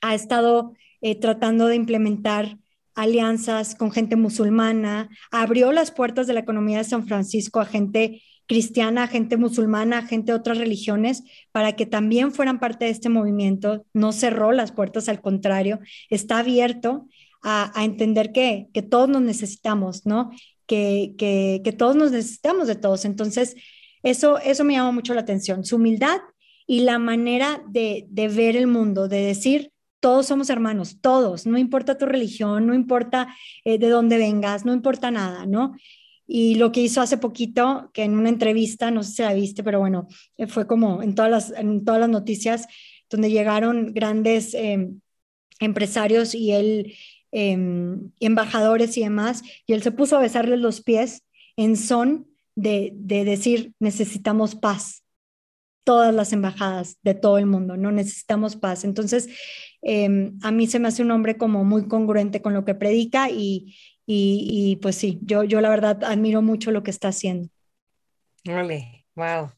Speaker 1: Ha estado eh, tratando de implementar alianzas con gente musulmana, abrió las puertas de la economía de San Francisco a gente cristiana, gente musulmana, gente de otras religiones, para que también fueran parte de este movimiento. No cerró las puertas, al contrario, está abierto a, entender que, que, todos nos necesitamos, ¿no? Que, que, que, todos nos necesitamos de todos. Entonces, eso, eso me llama mucho la atención, su humildad y la manera de, de ver el mundo, de decir, todos somos hermanos, todos, no importa tu religión, no importa eh, de dónde vengas, no importa nada, ¿no? Y lo que hizo hace poquito, que en una entrevista, no sé si la viste, pero bueno, eh, fue como en todas las, en todas las noticias, donde llegaron grandes em, empresarios y él, em, embajadores y demás, y él se puso a besarles los pies en son de, de decir, necesitamos paz, todas las embajadas de todo el mundo, no necesitamos paz. Entonces, em, a mí se me hace un hombre como muy congruente con lo que predica y, y, pues sí, yo, yo la verdad admiro mucho lo que está haciendo.
Speaker 2: Vale, wow.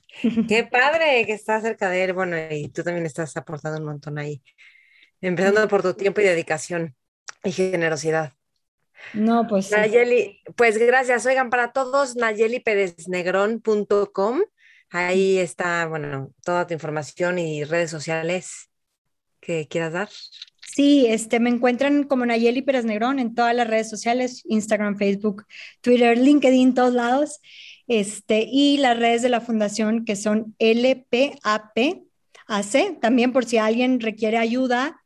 Speaker 2: Qué padre que está cerca de él. Bueno, y tú también estás aportando un montón ahí. Empezando por tu tiempo y dedicación y generosidad.
Speaker 1: No, pues.
Speaker 2: Nayeli, pues gracias. Oigan, para todos, nayelipereznegrón.com. Ahí está, bueno, toda tu información y redes sociales que quieras dar.
Speaker 1: Sí, este, me encuentran como Nayeli Pérez Negrón en todas las redes sociales, Instagram, Facebook, Twitter, LinkedIn, todos lados. Este, y las redes de la fundación que son LPAP, AC, también por si alguien requiere ayuda,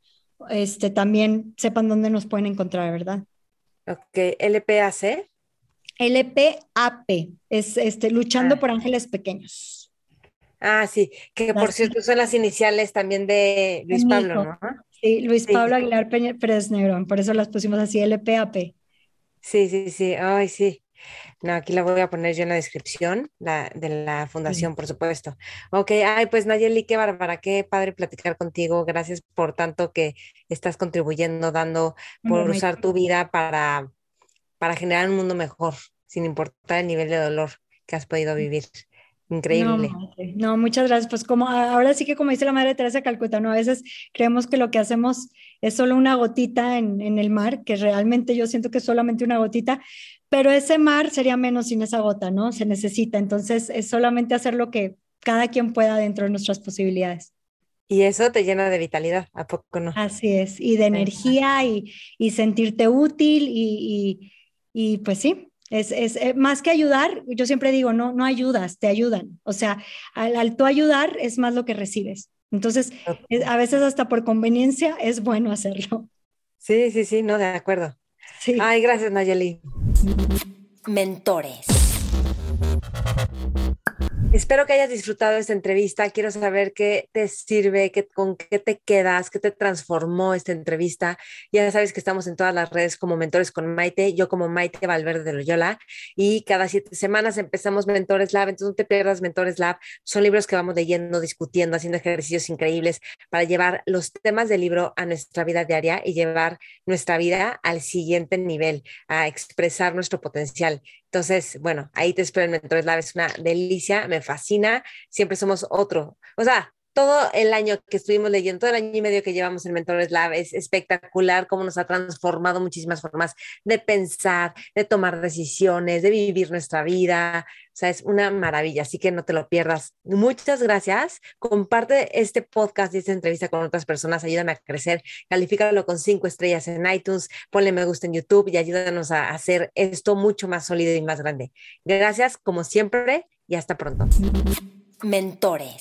Speaker 1: este, también sepan dónde nos pueden encontrar, ¿verdad?
Speaker 2: Ok, LPAC.
Speaker 1: LPAP, es este, Luchando ah. por Ángeles Pequeños.
Speaker 2: Ah, sí, que por cierto son las iniciales también de Luis Pablo, ¿no?
Speaker 1: Sí, Luis Pablo Aguilar Pérez Negrón, por eso las pusimos así, LPAP.
Speaker 2: Sí, sí, sí, ay, sí. No, aquí la voy a poner yo en la descripción la, de la fundación, por supuesto. Ok, ay, pues Nayeli, qué bárbara, qué padre platicar contigo. Gracias por tanto que estás contribuyendo, dando, por usar tu vida para, para generar un mundo mejor, sin importar el nivel de dolor que has podido vivir. Increíble.
Speaker 1: No, muchas gracias. Pues como ahora sí que como dice la Madre Teresa Calcuta, ¿no? A veces creemos que lo que hacemos es solo una gotita en, en, el mar, que realmente yo siento que es solamente una gotita, pero ese mar sería menos sin esa gota, ¿no? Se necesita. Entonces es solamente hacer lo que cada quien pueda dentro de nuestras posibilidades.
Speaker 2: Y eso te llena de vitalidad, ¿a poco no?
Speaker 1: Así es, y de energía y, y sentirte útil y, y, y pues sí, Es, es eh, más que ayudar, yo siempre digo, no, no ayudas, te ayudan. O sea, al, al tú ayudar es más lo que recibes. Entonces, a veces hasta por conveniencia es bueno *laughs* hacerlo.
Speaker 2: Sí, sí, sí, no, de acuerdo. Sí. Ay, gracias, Nayeli. Mentores. Espero que hayas disfrutado esta entrevista. Quiero saber qué te sirve, qué, con qué te quedas, qué te transformó esta entrevista. Ya sabes que estamos en todas las redes como Mentores con Maite, yo como Maite Valverde de Loyola, y cada siete semanas empezamos Mentores Lab. Entonces no te pierdas Mentores Lab. Son libros que vamos leyendo, discutiendo, haciendo ejercicios increíbles para llevar los temas del libro a nuestra vida diaria y llevar nuestra vida al siguiente nivel, a expresar nuestro potencial. Entonces, bueno, ahí te espero en Mentores Lab, es una delicia, me fascina, siempre somos otro. O sea, todo el año que estuvimos leyendo, todo el año y medio que llevamos en Mentores Lab es espectacular cómo nos ha transformado muchísimas formas de pensar, de tomar decisiones, de vivir nuestra vida. O sea, es una maravilla, así que no te lo pierdas. Muchas gracias. Comparte este podcast y esta entrevista con otras personas, ayúdame a crecer, califícalo con cinco estrellas en iTunes, ponle me gusta en YouTube y ayúdanos a hacer esto mucho más sólido y más grande. Gracias, como siempre, y hasta pronto. Mentores.